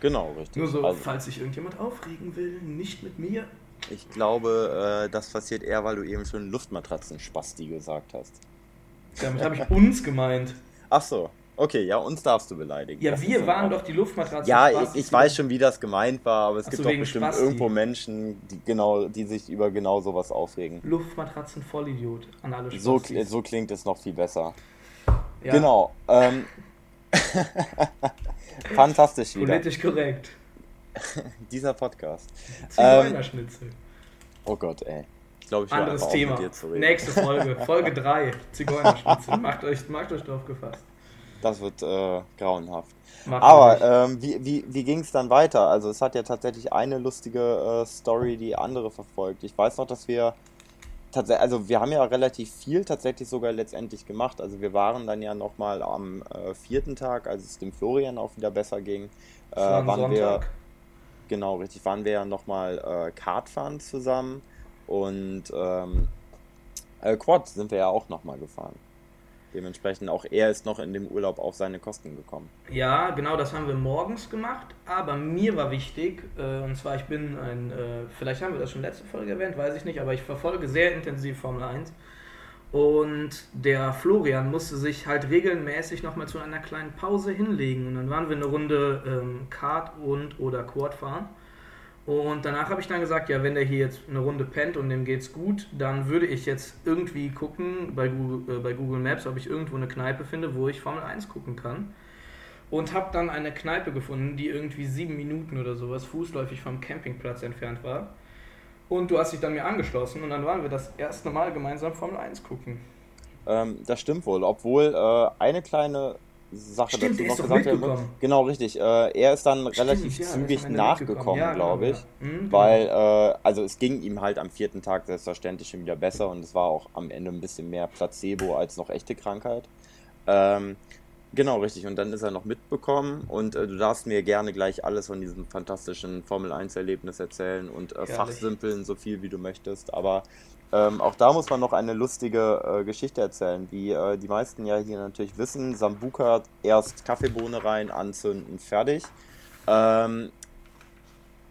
Genau, richtig. Nur so, also, falls sich irgendjemand aufregen will, nicht mit mir. Ich glaube, äh, das passiert eher, weil du eben schon Luftmatratzen-Spasti gesagt hast. Damit habe ich uns gemeint. Ach so, Okay, ja, uns darfst du beleidigen. Ja, das wir waren doch die Luftmatratze. Ja, ich, ich weiß schon, wie das gemeint war, aber es Ach gibt so, doch bestimmt Spasti. irgendwo Menschen, die, genau, die sich über genau sowas aufregen. Luftmatratzen Vollidiot an alle so, so klingt es noch viel besser. Ja. Genau. Ähm, fantastisch wieder. Politisch korrekt. Dieser Podcast. Zigeunerschnitzel. Ähm, oh Gott, ey. Ich glaube, ich Anderes Thema. Nächste Folge. Folge 3. Zigeunerschnitzel. macht, euch, macht euch drauf gefasst. Das wird äh, grauenhaft. Mach Aber ähm, wie, wie, wie ging es dann weiter? Also es hat ja tatsächlich eine lustige äh, Story die andere verfolgt. Ich weiß noch, dass wir tatsächlich, also wir haben ja relativ viel tatsächlich sogar letztendlich gemacht. Also wir waren dann ja nochmal am äh, vierten Tag, als es dem Florian auch wieder besser ging, äh, waren Sonntag. wir genau richtig, waren wir ja nochmal äh, Kart fahren zusammen und ähm, äh, Quad sind wir ja auch nochmal gefahren. Dementsprechend auch er ist noch in dem Urlaub auf seine Kosten gekommen. Ja, genau, das haben wir morgens gemacht. Aber mir war wichtig, äh, und zwar ich bin ein, äh, vielleicht haben wir das schon letzte Folge erwähnt, weiß ich nicht, aber ich verfolge sehr intensiv Formel 1. Und der Florian musste sich halt regelmäßig nochmal zu einer kleinen Pause hinlegen. Und dann waren wir eine Runde ähm, Kart und oder Quad fahren. Und danach habe ich dann gesagt, ja, wenn der hier jetzt eine Runde pennt und dem geht's gut, dann würde ich jetzt irgendwie gucken bei Google, äh, bei Google Maps, ob ich irgendwo eine Kneipe finde, wo ich Formel 1 gucken kann. Und habe dann eine Kneipe gefunden, die irgendwie sieben Minuten oder sowas fußläufig vom Campingplatz entfernt war. Und du hast dich dann mir angeschlossen und dann waren wir das erste Mal gemeinsam Formel 1 gucken. Ähm, das stimmt wohl, obwohl äh, eine kleine Sache Stimmt, dazu noch gesagt werden Genau, richtig. Äh, er ist dann Stimmt, relativ ja, zügig nachgekommen, ja, glaube ich. Genau, ja. mhm, weil, äh, also es ging ihm halt am vierten Tag selbstverständlich schon wieder besser und es war auch am Ende ein bisschen mehr Placebo als noch echte Krankheit. Ähm, genau, richtig. Und dann ist er noch mitbekommen und äh, du darfst mir gerne gleich alles von diesem fantastischen Formel 1-Erlebnis erzählen und äh, fachsimpeln, so viel wie du möchtest. Aber ähm, auch da muss man noch eine lustige äh, Geschichte erzählen. Wie äh, die meisten ja hier natürlich wissen, Sambuka erst Kaffeebohne rein, anzünden, fertig. Ähm,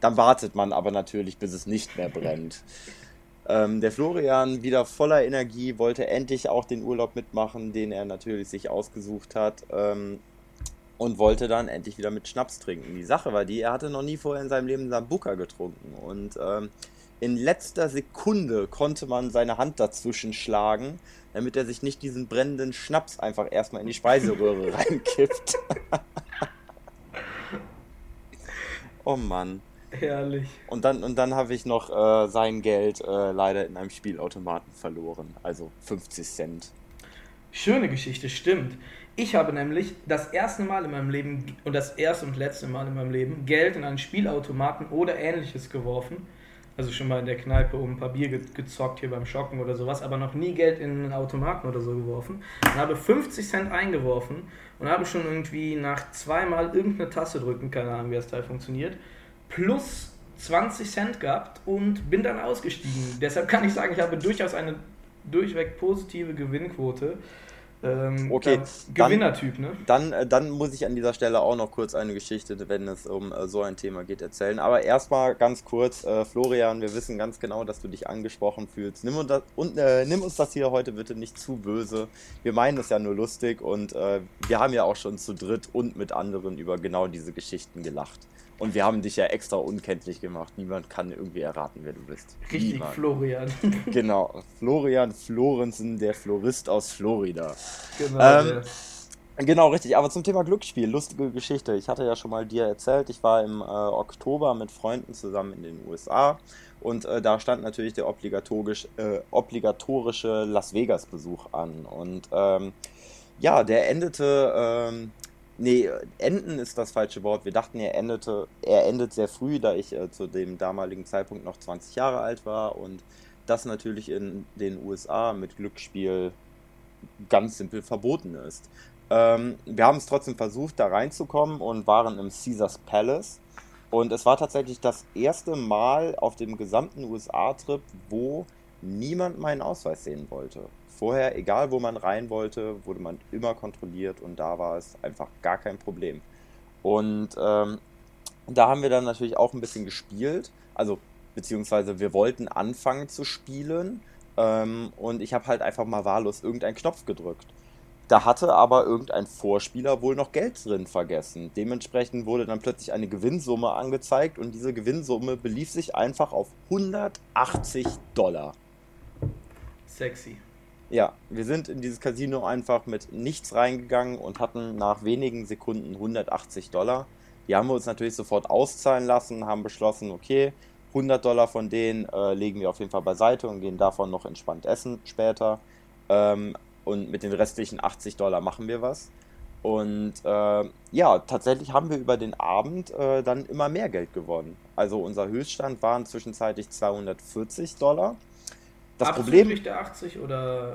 dann wartet man aber natürlich, bis es nicht mehr brennt. Ähm, der Florian, wieder voller Energie, wollte endlich auch den Urlaub mitmachen, den er natürlich sich ausgesucht hat. Ähm, und wollte dann endlich wieder mit Schnaps trinken. Die Sache war die, er hatte noch nie vorher in seinem Leben Sambuka getrunken. Und ähm, in letzter Sekunde konnte man seine Hand dazwischen schlagen, damit er sich nicht diesen brennenden Schnaps einfach erstmal in die Speiseröhre reinkippt. oh Mann. Herrlich. Und dann, und dann habe ich noch äh, sein Geld äh, leider in einem Spielautomaten verloren. Also 50 Cent. Schöne Geschichte, stimmt. Ich habe nämlich das erste Mal in meinem Leben und das erste und letzte Mal in meinem Leben Geld in einen Spielautomaten oder ähnliches geworfen Also schon mal in der Kneipe um ein paar Bier gezockt hier beim Schocken oder sowas, aber noch nie Geld in einen Automaten oder so geworfen. Und habe 50 Cent eingeworfen und habe schon irgendwie nach zweimal irgendeine Tasse drücken, keine Ahnung, wie das Teil funktioniert, plus 20 Cent gehabt und bin dann ausgestiegen. Deshalb kann ich sagen, ich habe durchaus eine durchweg positive Gewinnquote. Ähm, okay, Gewinnertyp, ne? Dann, äh, dann muss ich an dieser Stelle auch noch kurz eine Geschichte, wenn es um äh, so ein Thema geht, erzählen. Aber erstmal ganz kurz, äh, Florian, wir wissen ganz genau, dass du dich angesprochen fühlst. Nimm, das, und, äh, nimm uns das hier heute bitte nicht zu böse. Wir meinen es ja nur lustig und äh, wir haben ja auch schon zu dritt und mit anderen über genau diese Geschichten gelacht. Und wir haben dich ja extra unkenntlich gemacht. Niemand kann irgendwie erraten, wer du bist. Richtig, Niemand. Florian. genau, Florian Florensen, der Florist aus Florida. Genau. Ähm, Genau, richtig. Aber zum Thema Glücksspiel, lustige Geschichte. Ich hatte ja schon mal dir erzählt, ich war im äh, Oktober mit Freunden zusammen in den USA und äh, da stand natürlich der obligatorisch, äh, obligatorische Las Vegas-Besuch an. Und ähm, ja, der endete ähm, Nee, enden ist das falsche Wort. Wir dachten, er endete, er endet sehr früh, da ich äh, zu dem damaligen Zeitpunkt noch 20 Jahre alt war und das natürlich in den USA mit Glücksspiel ganz simpel verboten ist. Ähm, wir haben es trotzdem versucht, da reinzukommen und waren im Caesars Palace. Und es war tatsächlich das erste Mal auf dem gesamten USA-Trip, wo niemand meinen Ausweis sehen wollte vorher, egal wo man rein wollte, wurde man immer kontrolliert und da war es einfach gar kein Problem. Und ähm, da haben wir dann natürlich auch ein bisschen gespielt, also beziehungsweise wir wollten anfangen zu spielen ähm, und ich habe halt einfach mal wahllos irgendeinen Knopf gedrückt. Da hatte aber irgendein Vorspieler wohl noch Geld drin vergessen. Dementsprechend wurde dann plötzlich eine Gewinnsumme angezeigt und diese Gewinnsumme belief sich einfach auf 180 Dollar. Sexy. Ja, wir sind in dieses Casino einfach mit nichts reingegangen und hatten nach wenigen Sekunden 180 Dollar. Die haben wir uns natürlich sofort auszahlen lassen, haben beschlossen, okay, 100 Dollar von denen äh, legen wir auf jeden Fall beiseite und gehen davon noch entspannt essen später. Ähm, und mit den restlichen 80 Dollar machen wir was. Und äh, ja, tatsächlich haben wir über den Abend äh, dann immer mehr Geld gewonnen. Also unser Höchststand waren zwischenzeitlich 240 Dollar. Das Problem. der 80 oder.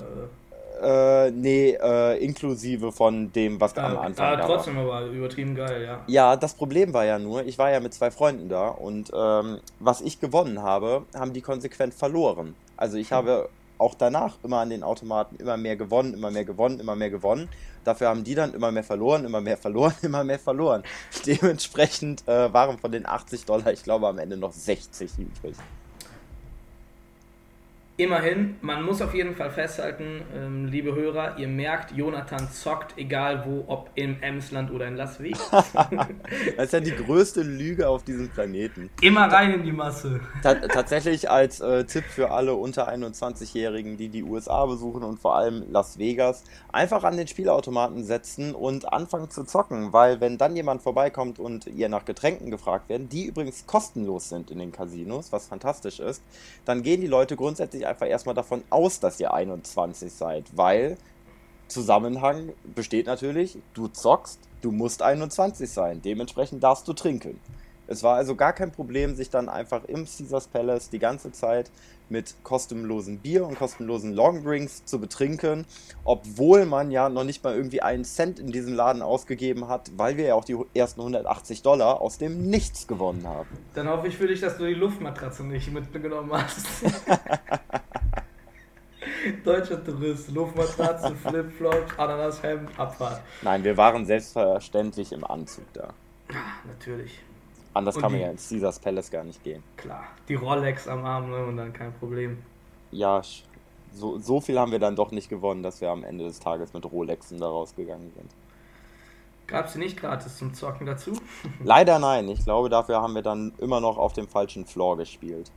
Äh, nee, äh, inklusive von dem, was da am Anfang ah, da war. trotzdem aber übertrieben geil, ja. Ja, das Problem war ja nur, ich war ja mit zwei Freunden da und ähm, was ich gewonnen habe, haben die konsequent verloren. Also ich hm. habe auch danach immer an den Automaten immer mehr gewonnen, immer mehr gewonnen, immer mehr gewonnen. Dafür haben die dann immer mehr verloren, immer mehr verloren, immer mehr verloren. Dementsprechend äh, waren von den 80 Dollar, ich glaube, am Ende noch 60 übrig. Immerhin, man muss auf jeden Fall festhalten, ähm, liebe Hörer, ihr merkt, Jonathan zockt, egal wo, ob im Emsland oder in Las Vegas. das ist ja die größte Lüge auf diesem Planeten. Immer rein in die Masse. Ta tatsächlich als äh, Tipp für alle unter 21-Jährigen, die die USA besuchen und vor allem Las Vegas, einfach an den Spielautomaten setzen und anfangen zu zocken, weil wenn dann jemand vorbeikommt und ihr nach Getränken gefragt werden, die übrigens kostenlos sind in den Casinos, was fantastisch ist, dann gehen die Leute grundsätzlich einfach erstmal davon aus, dass ihr 21 seid, weil Zusammenhang besteht natürlich, du zockst, du musst 21 sein, dementsprechend darfst du trinken. Es war also gar kein Problem, sich dann einfach im Caesars Palace die ganze Zeit mit kostenlosen Bier und kostenlosen Longdrinks zu betrinken, obwohl man ja noch nicht mal irgendwie einen Cent in diesem Laden ausgegeben hat, weil wir ja auch die ersten 180 Dollar aus dem Nichts gewonnen haben. Dann hoffe ich für dich, dass du die Luftmatratze nicht mitgenommen hast. Deutscher Tourist, Luftmatratze, Flipflops, Ananashemd, Abfahrt. Nein, wir waren selbstverständlich im Anzug da. Ah, natürlich. Anders und kann man ja ins Caesars Palace gar nicht gehen. Klar, die Rolex am Arm ne, und dann kein Problem. Ja, so, so viel haben wir dann doch nicht gewonnen, dass wir am Ende des Tages mit Rolexen da rausgegangen sind. Gab es nicht gratis zum Zocken dazu? Leider nein. Ich glaube, dafür haben wir dann immer noch auf dem falschen Floor gespielt.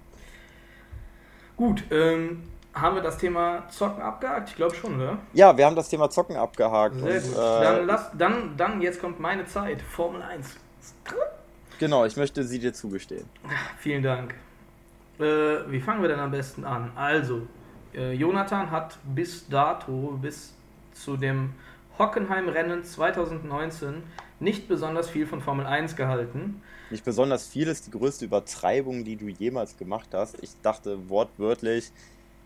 Gut, ähm, haben wir das Thema Zocken abgehakt? Ich glaube schon, oder? Ja, wir haben das Thema Zocken abgehakt. Sehr und, gut. Äh, dann, lass, dann, dann, jetzt kommt meine Zeit. Formel 1. Genau, ich möchte sie dir zugestehen. Vielen Dank. Äh, wie fangen wir denn am besten an? Also, äh, Jonathan hat bis dato, bis zu dem Hockenheim-Rennen 2019 nicht besonders viel von Formel 1 gehalten. Nicht besonders viel ist die größte Übertreibung, die du jemals gemacht hast. Ich dachte wortwörtlich,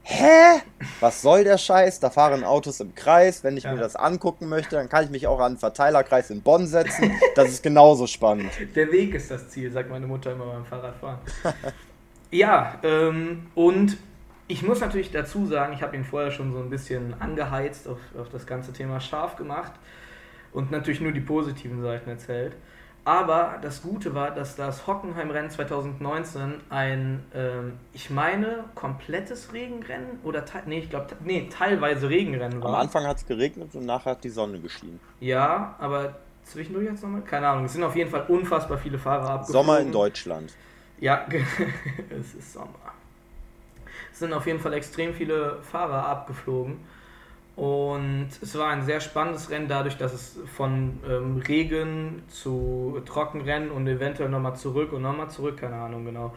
hä? Was soll der Scheiß? Da fahren Autos im Kreis. Wenn ich ja. mir das angucken möchte, dann kann ich mich auch an den Verteilerkreis in Bonn setzen. Das ist genauso spannend. Der Weg ist das Ziel, sagt meine Mutter immer beim Fahrradfahren. ja, ähm, und ich muss natürlich dazu sagen, ich habe ihn vorher schon so ein bisschen angeheizt, auf, auf das ganze Thema scharf gemacht und natürlich nur die positiven Seiten erzählt. Aber das Gute war, dass das Hockenheim-Rennen 2019 ein, ähm, ich meine, komplettes Regenrennen oder, nee, ich glaube, nee, teilweise Regenrennen war. Am Anfang hat es geregnet und nachher hat die Sonne geschienen. Ja, aber zwischendurch jetzt nochmal? Keine Ahnung, es sind auf jeden Fall unfassbar viele Fahrer abgeflogen. Sommer in Deutschland. Ja, es ist Sommer. Es sind auf jeden Fall extrem viele Fahrer abgeflogen. Und es war ein sehr spannendes Rennen, dadurch, dass es von ähm, Regen zu Trockenrennen und eventuell nochmal zurück und nochmal zurück, keine Ahnung genau,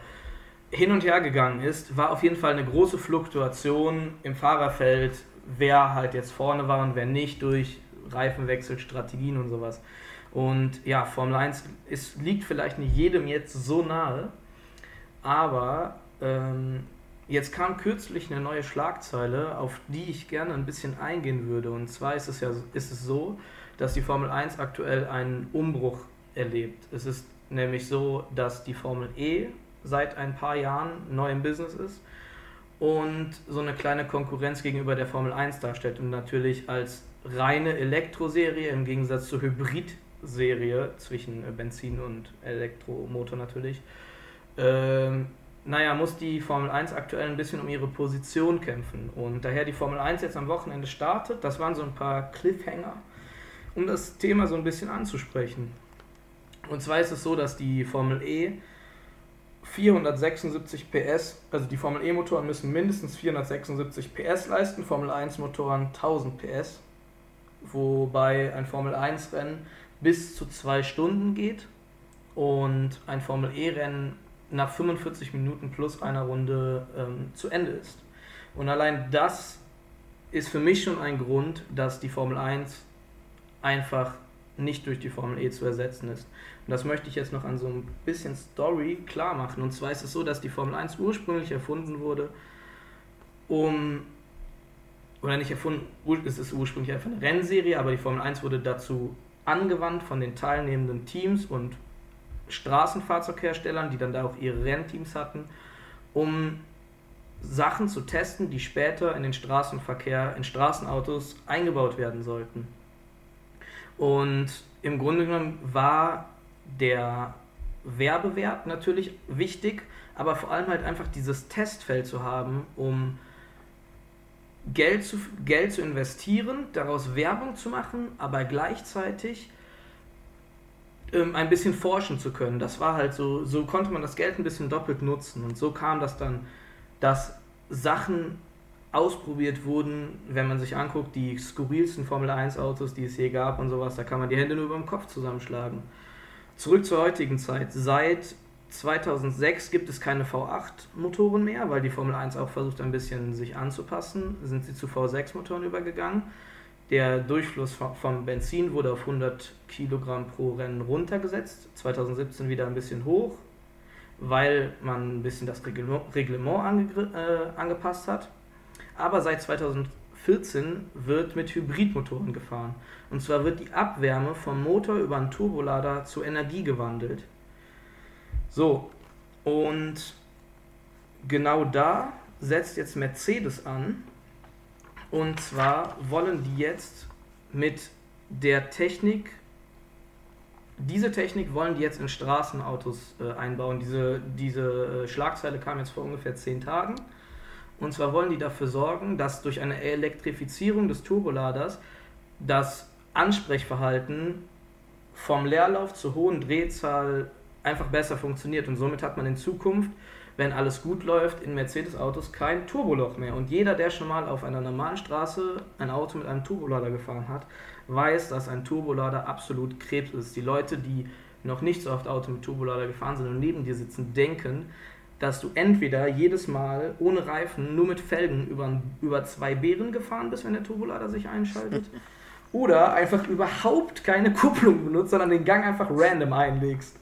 hin und her gegangen ist. War auf jeden Fall eine große Fluktuation im Fahrerfeld, wer halt jetzt vorne war und wer nicht, durch Reifenwechsel, Strategien und sowas. Und ja, Formel 1 ist, liegt vielleicht nicht jedem jetzt so nahe, aber ähm, Jetzt kam kürzlich eine neue Schlagzeile, auf die ich gerne ein bisschen eingehen würde. Und zwar ist es ja ist es so, dass die Formel 1 aktuell einen Umbruch erlebt. Es ist nämlich so, dass die Formel E seit ein paar Jahren neu im Business ist und so eine kleine Konkurrenz gegenüber der Formel 1 darstellt und natürlich als reine Elektroserie im Gegensatz zur Hybrid-Serie zwischen Benzin und Elektromotor natürlich ähm, naja, muss die Formel 1 aktuell ein bisschen um ihre Position kämpfen. Und daher die Formel 1 jetzt am Wochenende startet, das waren so ein paar Cliffhanger, um das Thema so ein bisschen anzusprechen. Und zwar ist es so, dass die Formel E 476 PS, also die Formel E-Motoren müssen mindestens 476 PS leisten, Formel 1-Motoren 1000 PS, wobei ein Formel 1-Rennen bis zu zwei Stunden geht und ein Formel E-Rennen nach 45 Minuten plus einer Runde ähm, zu Ende ist. Und allein das ist für mich schon ein Grund, dass die Formel 1 einfach nicht durch die Formel E zu ersetzen ist. Und das möchte ich jetzt noch an so ein bisschen Story klar machen. Und zwar ist es so, dass die Formel 1 ursprünglich erfunden wurde, um, oder nicht erfunden, es ist ursprünglich einfach eine Rennserie, aber die Formel 1 wurde dazu angewandt von den teilnehmenden Teams und Straßenfahrzeugherstellern, die dann da auch ihre Rennteams hatten, um Sachen zu testen, die später in den Straßenverkehr, in Straßenautos eingebaut werden sollten. Und im Grunde genommen war der Werbewert natürlich wichtig, aber vor allem halt einfach dieses Testfeld zu haben, um Geld zu, Geld zu investieren, daraus Werbung zu machen, aber gleichzeitig ähm, ein bisschen forschen zu können. Das war halt so, so konnte man das Geld ein bisschen doppelt nutzen. Und so kam das dann, dass Sachen ausprobiert wurden, wenn man sich anguckt, die skurrilsten Formel 1 Autos, die es je gab und sowas, da kann man die Hände nur über dem Kopf zusammenschlagen. Zurück zur heutigen Zeit. Seit 2006 gibt es keine V8 Motoren mehr, weil die Formel 1 auch versucht ein bisschen sich anzupassen, sind sie zu V6 Motoren übergegangen. Der Durchfluss vom Benzin wurde auf 100 Kilogramm pro Rennen runtergesetzt, 2017 wieder ein bisschen hoch, weil man ein bisschen das Reglement ange äh, angepasst hat. Aber seit 2014 wird mit Hybridmotoren gefahren. Und zwar wird die Abwärme vom Motor über einen Turbolader zu Energie gewandelt. So, und genau da setzt jetzt Mercedes an und zwar wollen die jetzt mit der Technik, diese Technik wollen die jetzt in Straßenautos äh, einbauen. Diese, diese äh, Schlagzeile kam jetzt vor ungefähr zehn Tagen. Und zwar wollen die dafür sorgen, dass durch eine Elektrifizierung des Turboladers das Ansprechverhalten vom Leerlauf zur hohen Drehzahl einfach besser funktioniert. Und somit hat man in Zukunft wenn alles gut läuft, in Mercedes-Autos kein Turboloch mehr. Und jeder, der schon mal auf einer normalen Straße ein Auto mit einem Turbolader gefahren hat, weiß, dass ein Turbolader absolut Krebs ist. Die Leute, die noch nicht so oft Auto mit Turbolader gefahren sind und neben dir sitzen, denken, dass du entweder jedes Mal ohne Reifen nur mit Felgen über, über zwei Bären gefahren bist, wenn der Turbolader sich einschaltet, Oder einfach überhaupt keine Kupplung benutzt, sondern den Gang einfach random einlegst.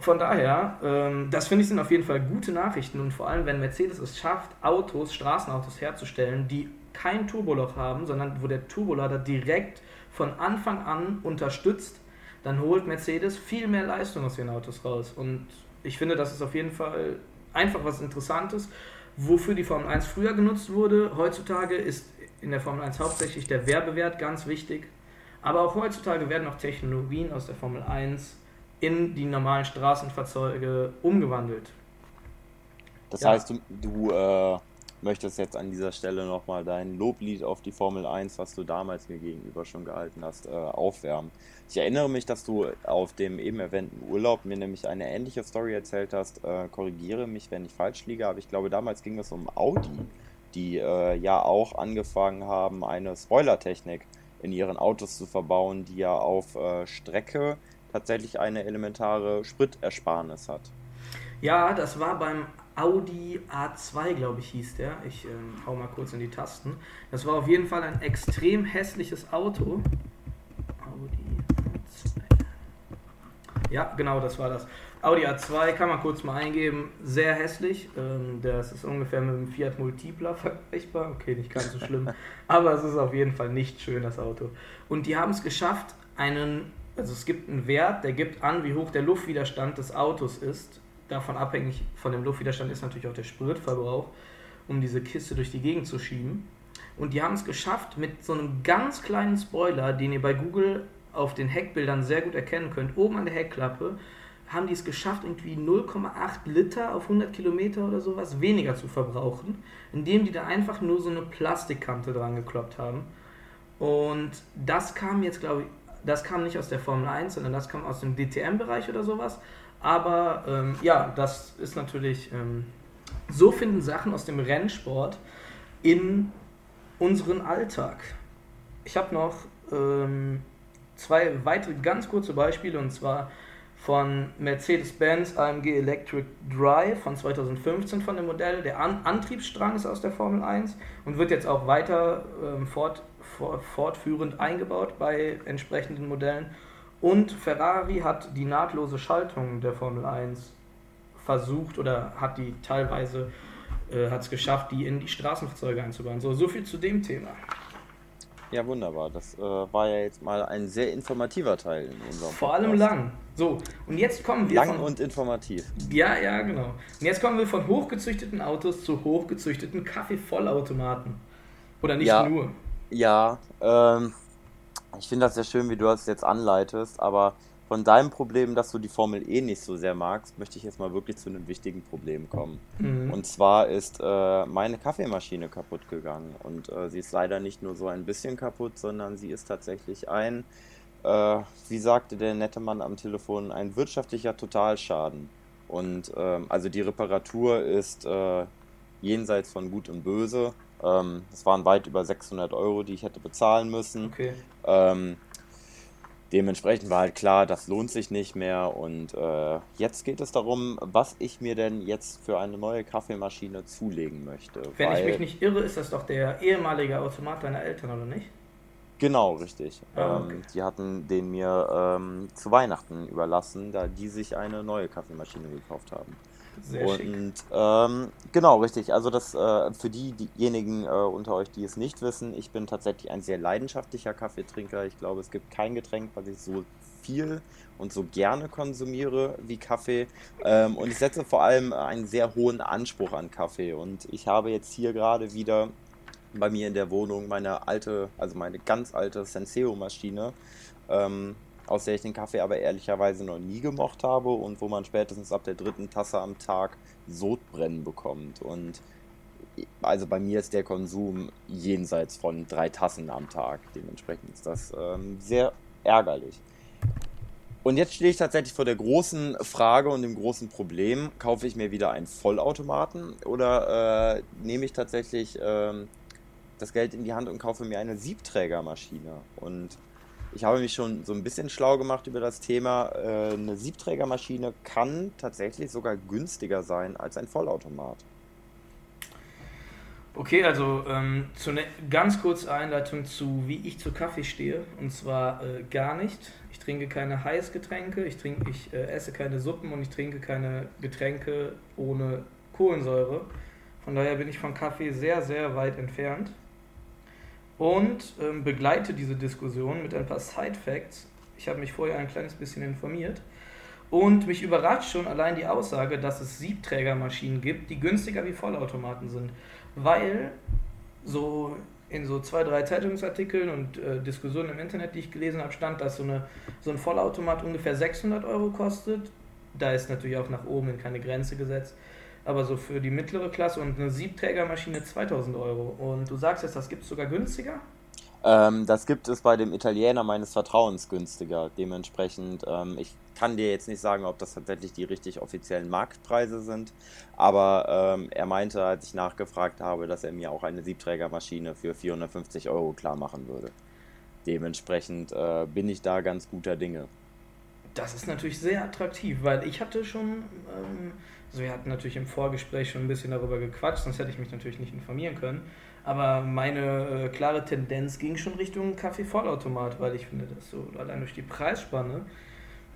Von daher, ähm, das finde ich sind auf jeden Fall gute Nachrichten und vor allem, wenn Mercedes es schafft, Autos, Straßenautos herzustellen, die kein Turboloch haben, sondern wo der Turbolader direkt von Anfang an unterstützt, dann holt Mercedes viel mehr Leistung aus ihren Autos raus. Und ich finde, das ist auf jeden Fall einfach was Interessantes. Wofür die Formel 1 früher genutzt wurde, heutzutage ist in der Formel 1 hauptsächlich der Werbewert ganz wichtig. Aber auch heutzutage werden auch Technologien aus der Formel 1 in die normalen Straßenfahrzeuge umgewandelt. Das ja. heißt, du, du äh, möchtest jetzt an dieser Stelle nochmal dein Loblied auf die Formel 1, was du damals mir gegenüber schon gehalten hast, äh, aufwärmen. Ich erinnere mich, dass du auf dem eben erwähnten Urlaub mir nämlich eine ähnliche Story erzählt hast. Äh, korrigiere mich, wenn ich falsch liege, aber ich glaube, damals ging es um Audi, die äh, ja auch angefangen haben, eine Spoilertechnik in ihren Autos zu verbauen, die ja auf äh, Strecke tatsächlich eine elementare Spritersparnis hat. Ja, das war beim Audi A2, glaube ich, hieß der. Ich ähm, hau mal kurz in die Tasten. Das war auf jeden Fall ein extrem hässliches Auto. Audi A2. Ja, genau, das war das. Audi A2 kann man kurz mal eingeben. Sehr hässlich. Ähm, das ist ungefähr mit dem Fiat Multipla vergleichbar. Okay, nicht ganz so schlimm. aber es ist auf jeden Fall nicht schön, das Auto. Und die haben es geschafft, einen. Also es gibt einen Wert, der gibt an, wie hoch der Luftwiderstand des Autos ist davon abhängig von dem Luftwiderstand ist natürlich auch der Spritverbrauch, um diese Kiste durch die Gegend zu schieben. Und die haben es geschafft, mit so einem ganz kleinen Spoiler, den ihr bei Google auf den Heckbildern sehr gut erkennen könnt, oben an der Heckklappe, haben die es geschafft, irgendwie 0,8 Liter auf 100 Kilometer oder sowas weniger zu verbrauchen, indem die da einfach nur so eine Plastikkante dran gekloppt haben. Und das kam jetzt, glaube ich, das kam nicht aus der Formel 1, sondern das kam aus dem DTM-Bereich oder sowas. Aber ähm, ja, das ist natürlich, ähm, so finden Sachen aus dem Rennsport in unseren Alltag. Ich habe noch ähm, zwei weitere ganz kurze Beispiele und zwar von Mercedes-Benz AMG Electric Drive von 2015 von dem Modell. Der An Antriebsstrang ist aus der Formel 1 und wird jetzt auch weiter ähm, fort, fortführend eingebaut bei entsprechenden Modellen. Und Ferrari hat die nahtlose Schaltung der Formel 1 versucht oder hat die teilweise äh, hat es geschafft, die in die Straßenfahrzeuge einzubauen. So, so viel zu dem Thema. Ja, wunderbar. Das äh, war ja jetzt mal ein sehr informativer Teil in unserem Vor allem lang. So, und jetzt kommen wir. Lang von, und informativ. Ja, ja, genau. Und jetzt kommen wir von hochgezüchteten Autos zu hochgezüchteten Kaffeevollautomaten. Oder nicht ja, nur. Ja, ähm, ich finde das sehr schön, wie du das jetzt anleitest, aber von deinem Problem, dass du die Formel E nicht so sehr magst, möchte ich jetzt mal wirklich zu einem wichtigen Problem kommen. Mhm. Und zwar ist äh, meine Kaffeemaschine kaputt gegangen. Und äh, sie ist leider nicht nur so ein bisschen kaputt, sondern sie ist tatsächlich ein, äh, wie sagte der nette Mann am Telefon, ein wirtschaftlicher Totalschaden. Und ähm, also die Reparatur ist äh, jenseits von Gut und Böse. Ähm, es waren weit über 600 Euro, die ich hätte bezahlen müssen. Okay. Ähm, dementsprechend war halt klar, das lohnt sich nicht mehr. Und äh, jetzt geht es darum, was ich mir denn jetzt für eine neue Kaffeemaschine zulegen möchte. Wenn ich mich nicht irre, ist das doch der ehemalige Automat deiner Eltern, oder nicht? Genau, richtig. Ah, okay. ähm, die hatten den mir ähm, zu Weihnachten überlassen, da die sich eine neue Kaffeemaschine gekauft haben. Sehr und ähm, genau, richtig. Also das äh, für die, diejenigen äh, unter euch, die es nicht wissen, ich bin tatsächlich ein sehr leidenschaftlicher Kaffeetrinker. Ich glaube, es gibt kein Getränk, was ich so viel und so gerne konsumiere wie Kaffee. Ähm, und ich setze vor allem einen sehr hohen Anspruch an Kaffee. Und ich habe jetzt hier gerade wieder bei mir in der Wohnung meine alte, also meine ganz alte Senseo-Maschine. Ähm, aus der ich den Kaffee aber ehrlicherweise noch nie gemocht habe und wo man spätestens ab der dritten Tasse am Tag Sodbrennen bekommt. Und also bei mir ist der Konsum jenseits von drei Tassen am Tag. Dementsprechend ist das ähm, sehr ärgerlich. Und jetzt stehe ich tatsächlich vor der großen Frage und dem großen Problem, kaufe ich mir wieder einen Vollautomaten oder äh, nehme ich tatsächlich äh, das Geld in die Hand und kaufe mir eine Siebträgermaschine. Und ich habe mich schon so ein bisschen schlau gemacht über das Thema. Äh, eine Siebträgermaschine kann tatsächlich sogar günstiger sein als ein Vollautomat. Okay, also ähm, zu ne ganz kurze Einleitung zu, wie ich zu Kaffee stehe. Und zwar äh, gar nicht. Ich trinke keine Heißgetränke, ich, trinke, ich äh, esse keine Suppen und ich trinke keine Getränke ohne Kohlensäure. Von daher bin ich von Kaffee sehr, sehr weit entfernt. Und ähm, begleite diese Diskussion mit ein paar Side Facts. Ich habe mich vorher ein kleines bisschen informiert. Und mich überrascht schon allein die Aussage, dass es Siebträgermaschinen gibt, die günstiger wie Vollautomaten sind weil so in so zwei, drei Zeitungsartikeln und äh, Diskussionen im Internet, die ich gelesen habe, stand, dass so, eine, so ein Vollautomat ungefähr 600 Euro kostet. Da ist natürlich auch nach oben keine Grenze gesetzt. Aber so für die mittlere Klasse und eine Siebträgermaschine 2000 Euro. Und du sagst jetzt, das gibt es sogar günstiger? Ähm, das gibt es bei dem Italiener meines Vertrauens günstiger. Dementsprechend, ähm, ich kann dir jetzt nicht sagen, ob das tatsächlich die richtig offiziellen Marktpreise sind, aber ähm, er meinte, als ich nachgefragt habe, dass er mir auch eine Siebträgermaschine für 450 Euro klar machen würde. Dementsprechend äh, bin ich da ganz guter Dinge. Das ist natürlich sehr attraktiv, weil ich hatte schon, ähm, also wir hatten natürlich im Vorgespräch schon ein bisschen darüber gequatscht, sonst hätte ich mich natürlich nicht informieren können. Aber meine äh, klare Tendenz ging schon Richtung Kaffee-Vollautomat, weil ich finde, dass so allein durch die Preisspanne,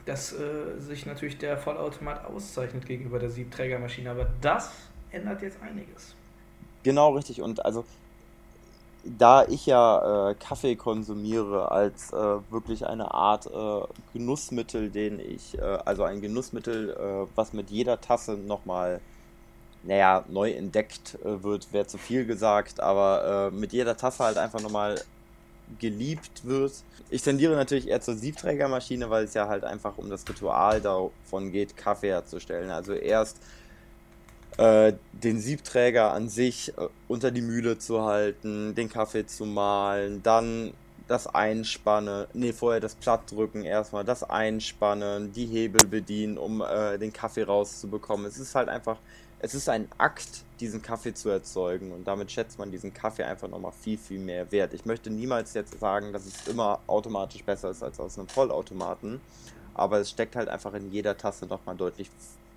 dass äh, sich natürlich der Vollautomat auszeichnet gegenüber der Siebträgermaschine. Aber das ändert jetzt einiges. Genau, richtig. Und also, da ich ja äh, Kaffee konsumiere als äh, wirklich eine Art äh, Genussmittel, den ich, äh, also ein Genussmittel, was mit jeder Tasse nochmal naja, neu entdeckt äh, wird, wäre zu viel gesagt, aber äh, mit jeder Tasse halt einfach nochmal geliebt wird. Ich tendiere natürlich eher zur Siebträgermaschine, weil es ja halt einfach um das Ritual davon geht, Kaffee herzustellen. Also erst äh, den Siebträger an sich äh, unter die Mühle zu halten, den Kaffee zu mahlen, dann das Einspannen, nee, vorher das Plattdrücken erstmal, das Einspannen, die Hebel bedienen, um äh, den Kaffee rauszubekommen. Es ist halt einfach es ist ein Akt, diesen Kaffee zu erzeugen und damit schätzt man diesen Kaffee einfach nochmal viel, viel mehr wert. Ich möchte niemals jetzt sagen, dass es immer automatisch besser ist als aus einem Vollautomaten, aber es steckt halt einfach in jeder Tasse nochmal deutlich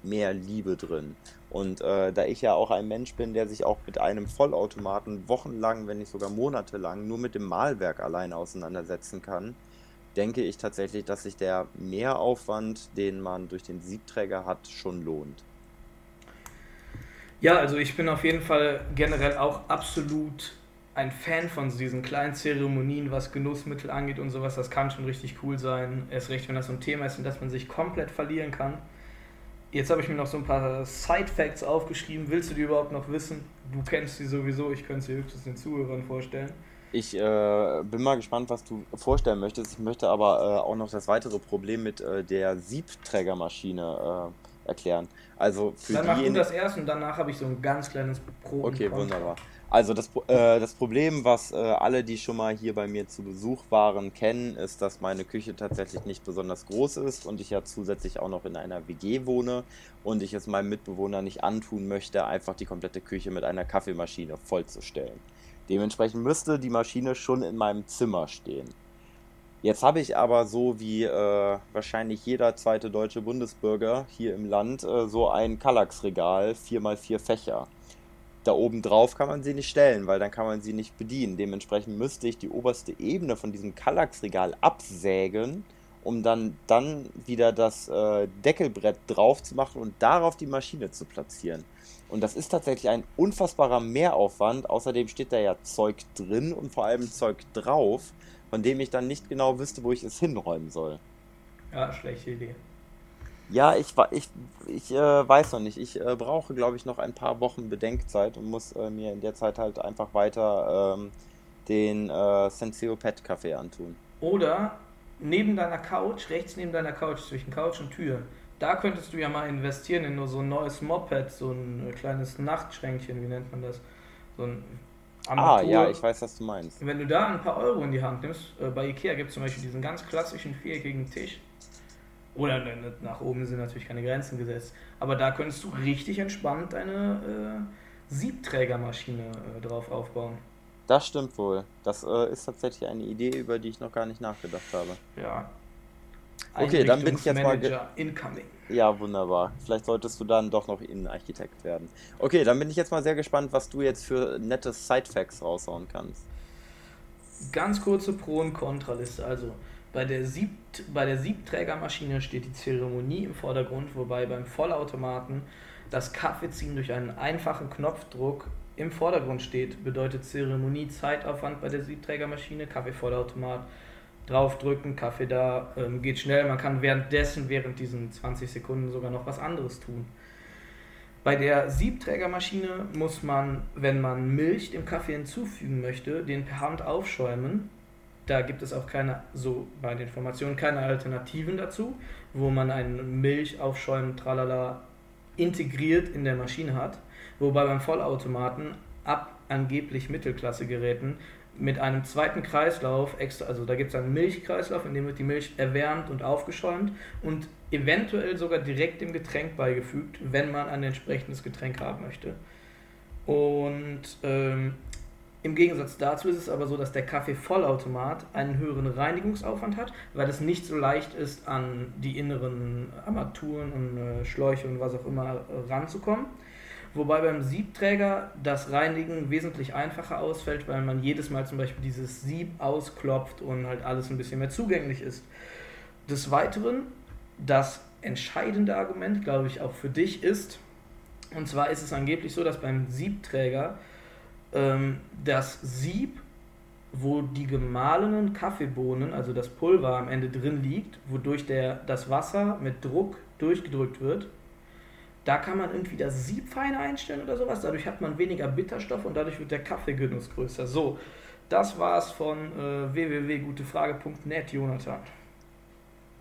mehr Liebe drin. Und äh, da ich ja auch ein Mensch bin, der sich auch mit einem Vollautomaten wochenlang, wenn nicht sogar monatelang, nur mit dem Mahlwerk alleine auseinandersetzen kann, denke ich tatsächlich, dass sich der Mehraufwand, den man durch den Siebträger hat, schon lohnt. Ja, also ich bin auf jeden Fall generell auch absolut ein Fan von diesen kleinen Zeremonien, was Genussmittel angeht und sowas. Das kann schon richtig cool sein. Erst recht, wenn das so ein Thema ist, in das man sich komplett verlieren kann. Jetzt habe ich mir noch so ein paar Side-Facts aufgeschrieben. Willst du die überhaupt noch wissen? Du kennst sie sowieso, ich könnte sie höchstens den Zuhörern vorstellen. Ich äh, bin mal gespannt, was du vorstellen möchtest. Ich möchte aber äh, auch noch das weitere Problem mit äh, der Siebträgermaschine äh, erklären. Also für Dann mach du das erst und danach habe ich so ein ganz kleines Pro. Okay, wunderbar. Also das, äh, das Problem, was äh, alle, die schon mal hier bei mir zu Besuch waren, kennen, ist, dass meine Küche tatsächlich nicht besonders groß ist und ich ja zusätzlich auch noch in einer WG wohne und ich es meinem Mitbewohner nicht antun möchte, einfach die komplette Küche mit einer Kaffeemaschine vollzustellen. Dementsprechend müsste die Maschine schon in meinem Zimmer stehen. Jetzt habe ich aber so wie äh, wahrscheinlich jeder zweite deutsche Bundesbürger hier im Land äh, so ein Kallax-Regal, 4x4 Fächer. Da oben drauf kann man sie nicht stellen, weil dann kann man sie nicht bedienen. Dementsprechend müsste ich die oberste Ebene von diesem Kallax-Regal absägen, um dann, dann wieder das äh, Deckelbrett drauf zu machen und darauf die Maschine zu platzieren. Und das ist tatsächlich ein unfassbarer Mehraufwand. Außerdem steht da ja Zeug drin und vor allem Zeug drauf von dem ich dann nicht genau wüsste, wo ich es hinräumen soll. Ja, schlechte Idee. Ja, ich, ich, ich äh, weiß noch nicht. Ich äh, brauche, glaube ich, noch ein paar Wochen Bedenkzeit und muss äh, mir in der Zeit halt einfach weiter ähm, den äh, Senseo Pet Café antun. Oder neben deiner Couch, rechts neben deiner Couch, zwischen Couch und Tür, da könntest du ja mal investieren in nur so ein neues Moped, so ein kleines Nachtschränkchen, wie nennt man das? So ein Armatur. Ah, ja, ich weiß, was du meinst. Wenn du da ein paar Euro in die Hand nimmst, äh, bei Ikea gibt es zum Beispiel diesen ganz klassischen viereckigen Tisch. Oder ne, nach oben sind natürlich keine Grenzen gesetzt. Aber da könntest du richtig entspannt eine äh, Siebträgermaschine äh, drauf aufbauen. Das stimmt wohl. Das äh, ist tatsächlich eine Idee, über die ich noch gar nicht nachgedacht habe. Ja. Okay, dann bin ich jetzt mal. Incoming. Ja, wunderbar. Vielleicht solltest du dann doch noch Innenarchitekt werden. Okay, dann bin ich jetzt mal sehr gespannt, was du jetzt für nette Sidefacts raushauen kannst. Ganz kurze Pro- und Kontraliste. Also bei der, Sieb bei der Siebträgermaschine steht die Zeremonie im Vordergrund, wobei beim Vollautomaten das Kaffeeziehen durch einen einfachen Knopfdruck im Vordergrund steht. Bedeutet Zeremonie Zeitaufwand bei der Siebträgermaschine, Kaffeevollautomat draufdrücken, Kaffee da, ähm, geht schnell. Man kann währenddessen, während diesen 20 Sekunden sogar noch was anderes tun. Bei der Siebträgermaschine muss man, wenn man Milch dem Kaffee hinzufügen möchte, den per Hand aufschäumen. Da gibt es auch keine, so bei den Informationen, keine Alternativen dazu, wo man einen Milchaufschäumen, tralala, integriert in der Maschine hat. Wobei beim Vollautomaten ab angeblich Mittelklasse-Geräten mit einem zweiten Kreislauf, extra, also da gibt es einen Milchkreislauf, in dem wird die Milch erwärmt und aufgeschäumt und eventuell sogar direkt dem Getränk beigefügt, wenn man ein entsprechendes Getränk haben möchte. Und ähm, im Gegensatz dazu ist es aber so, dass der Kaffee-Vollautomat einen höheren Reinigungsaufwand hat, weil es nicht so leicht ist, an die inneren Armaturen und äh, Schläuche und was auch immer ranzukommen wobei beim Siebträger das Reinigen wesentlich einfacher ausfällt, weil man jedes Mal zum Beispiel dieses Sieb ausklopft und halt alles ein bisschen mehr zugänglich ist. Des Weiteren, das entscheidende Argument, glaube ich, auch für dich ist, und zwar ist es angeblich so, dass beim Siebträger ähm, das Sieb, wo die gemahlenen Kaffeebohnen, also das Pulver am Ende drin liegt, wodurch der, das Wasser mit Druck durchgedrückt wird, da kann man irgendwie das Sieb feiner einstellen oder sowas. Dadurch hat man weniger Bitterstoff und dadurch wird der Kaffeegenuss größer. So, das war's von äh, www.gutefrage.net, Jonathan.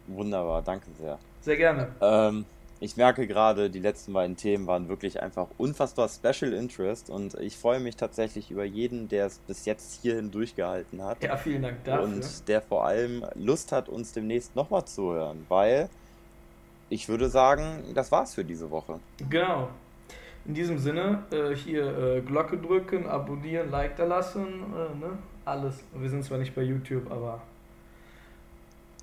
Wunderbar, danke sehr. Sehr gerne. Ähm, ich merke gerade, die letzten beiden Themen waren wirklich einfach unfassbar Special Interest und ich freue mich tatsächlich über jeden, der es bis jetzt hierhin durchgehalten hat. Ja, vielen Dank dafür. Und der vor allem Lust hat, uns demnächst nochmal zu hören, weil ich würde sagen, das war's für diese Woche. Genau. In diesem Sinne, äh, hier äh, Glocke drücken, abonnieren, Like da lassen, äh, ne? alles. Wir sind zwar nicht bei YouTube, aber.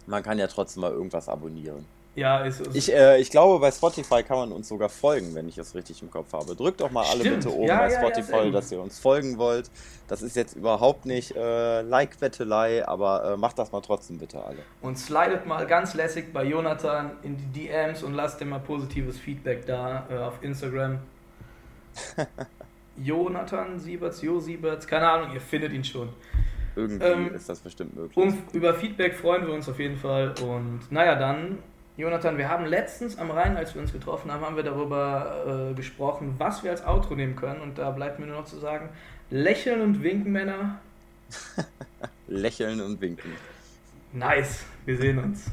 Man kann ja trotzdem mal irgendwas abonnieren. Ja, ist es. Ich, äh, ich glaube, bei Spotify kann man uns sogar folgen, wenn ich es richtig im Kopf habe. Drückt doch mal alle Stimmt. bitte oben Ja, bei ja, ja, Spotify, sehr dass ihr uns folgen wollt. Das ist jetzt überhaupt nicht äh, Like-Wettelei, aber äh, macht das mal trotzdem bitte alle. Und slidet mal ganz lässig bei Jonathan in die DMs und lasst ihm mal positives Feedback da äh, auf Instagram. Jonathan Sieberts, Jo Sieberts, keine Ahnung, ihr findet ihn schon. Irgendwie Ähm, ist das bestimmt möglich. Und über Feedback freuen wir uns auf jeden Fall. Und naja, dann, Jonathan, wir haben letztens am Rhein, als wir uns getroffen haben, haben wir darüber äh, gesprochen, was wir als Outro nehmen können. Und da bleibt mir nur noch zu sagen, lächeln und winken, Männer. Lächeln und winken. Nice, wir sehen uns.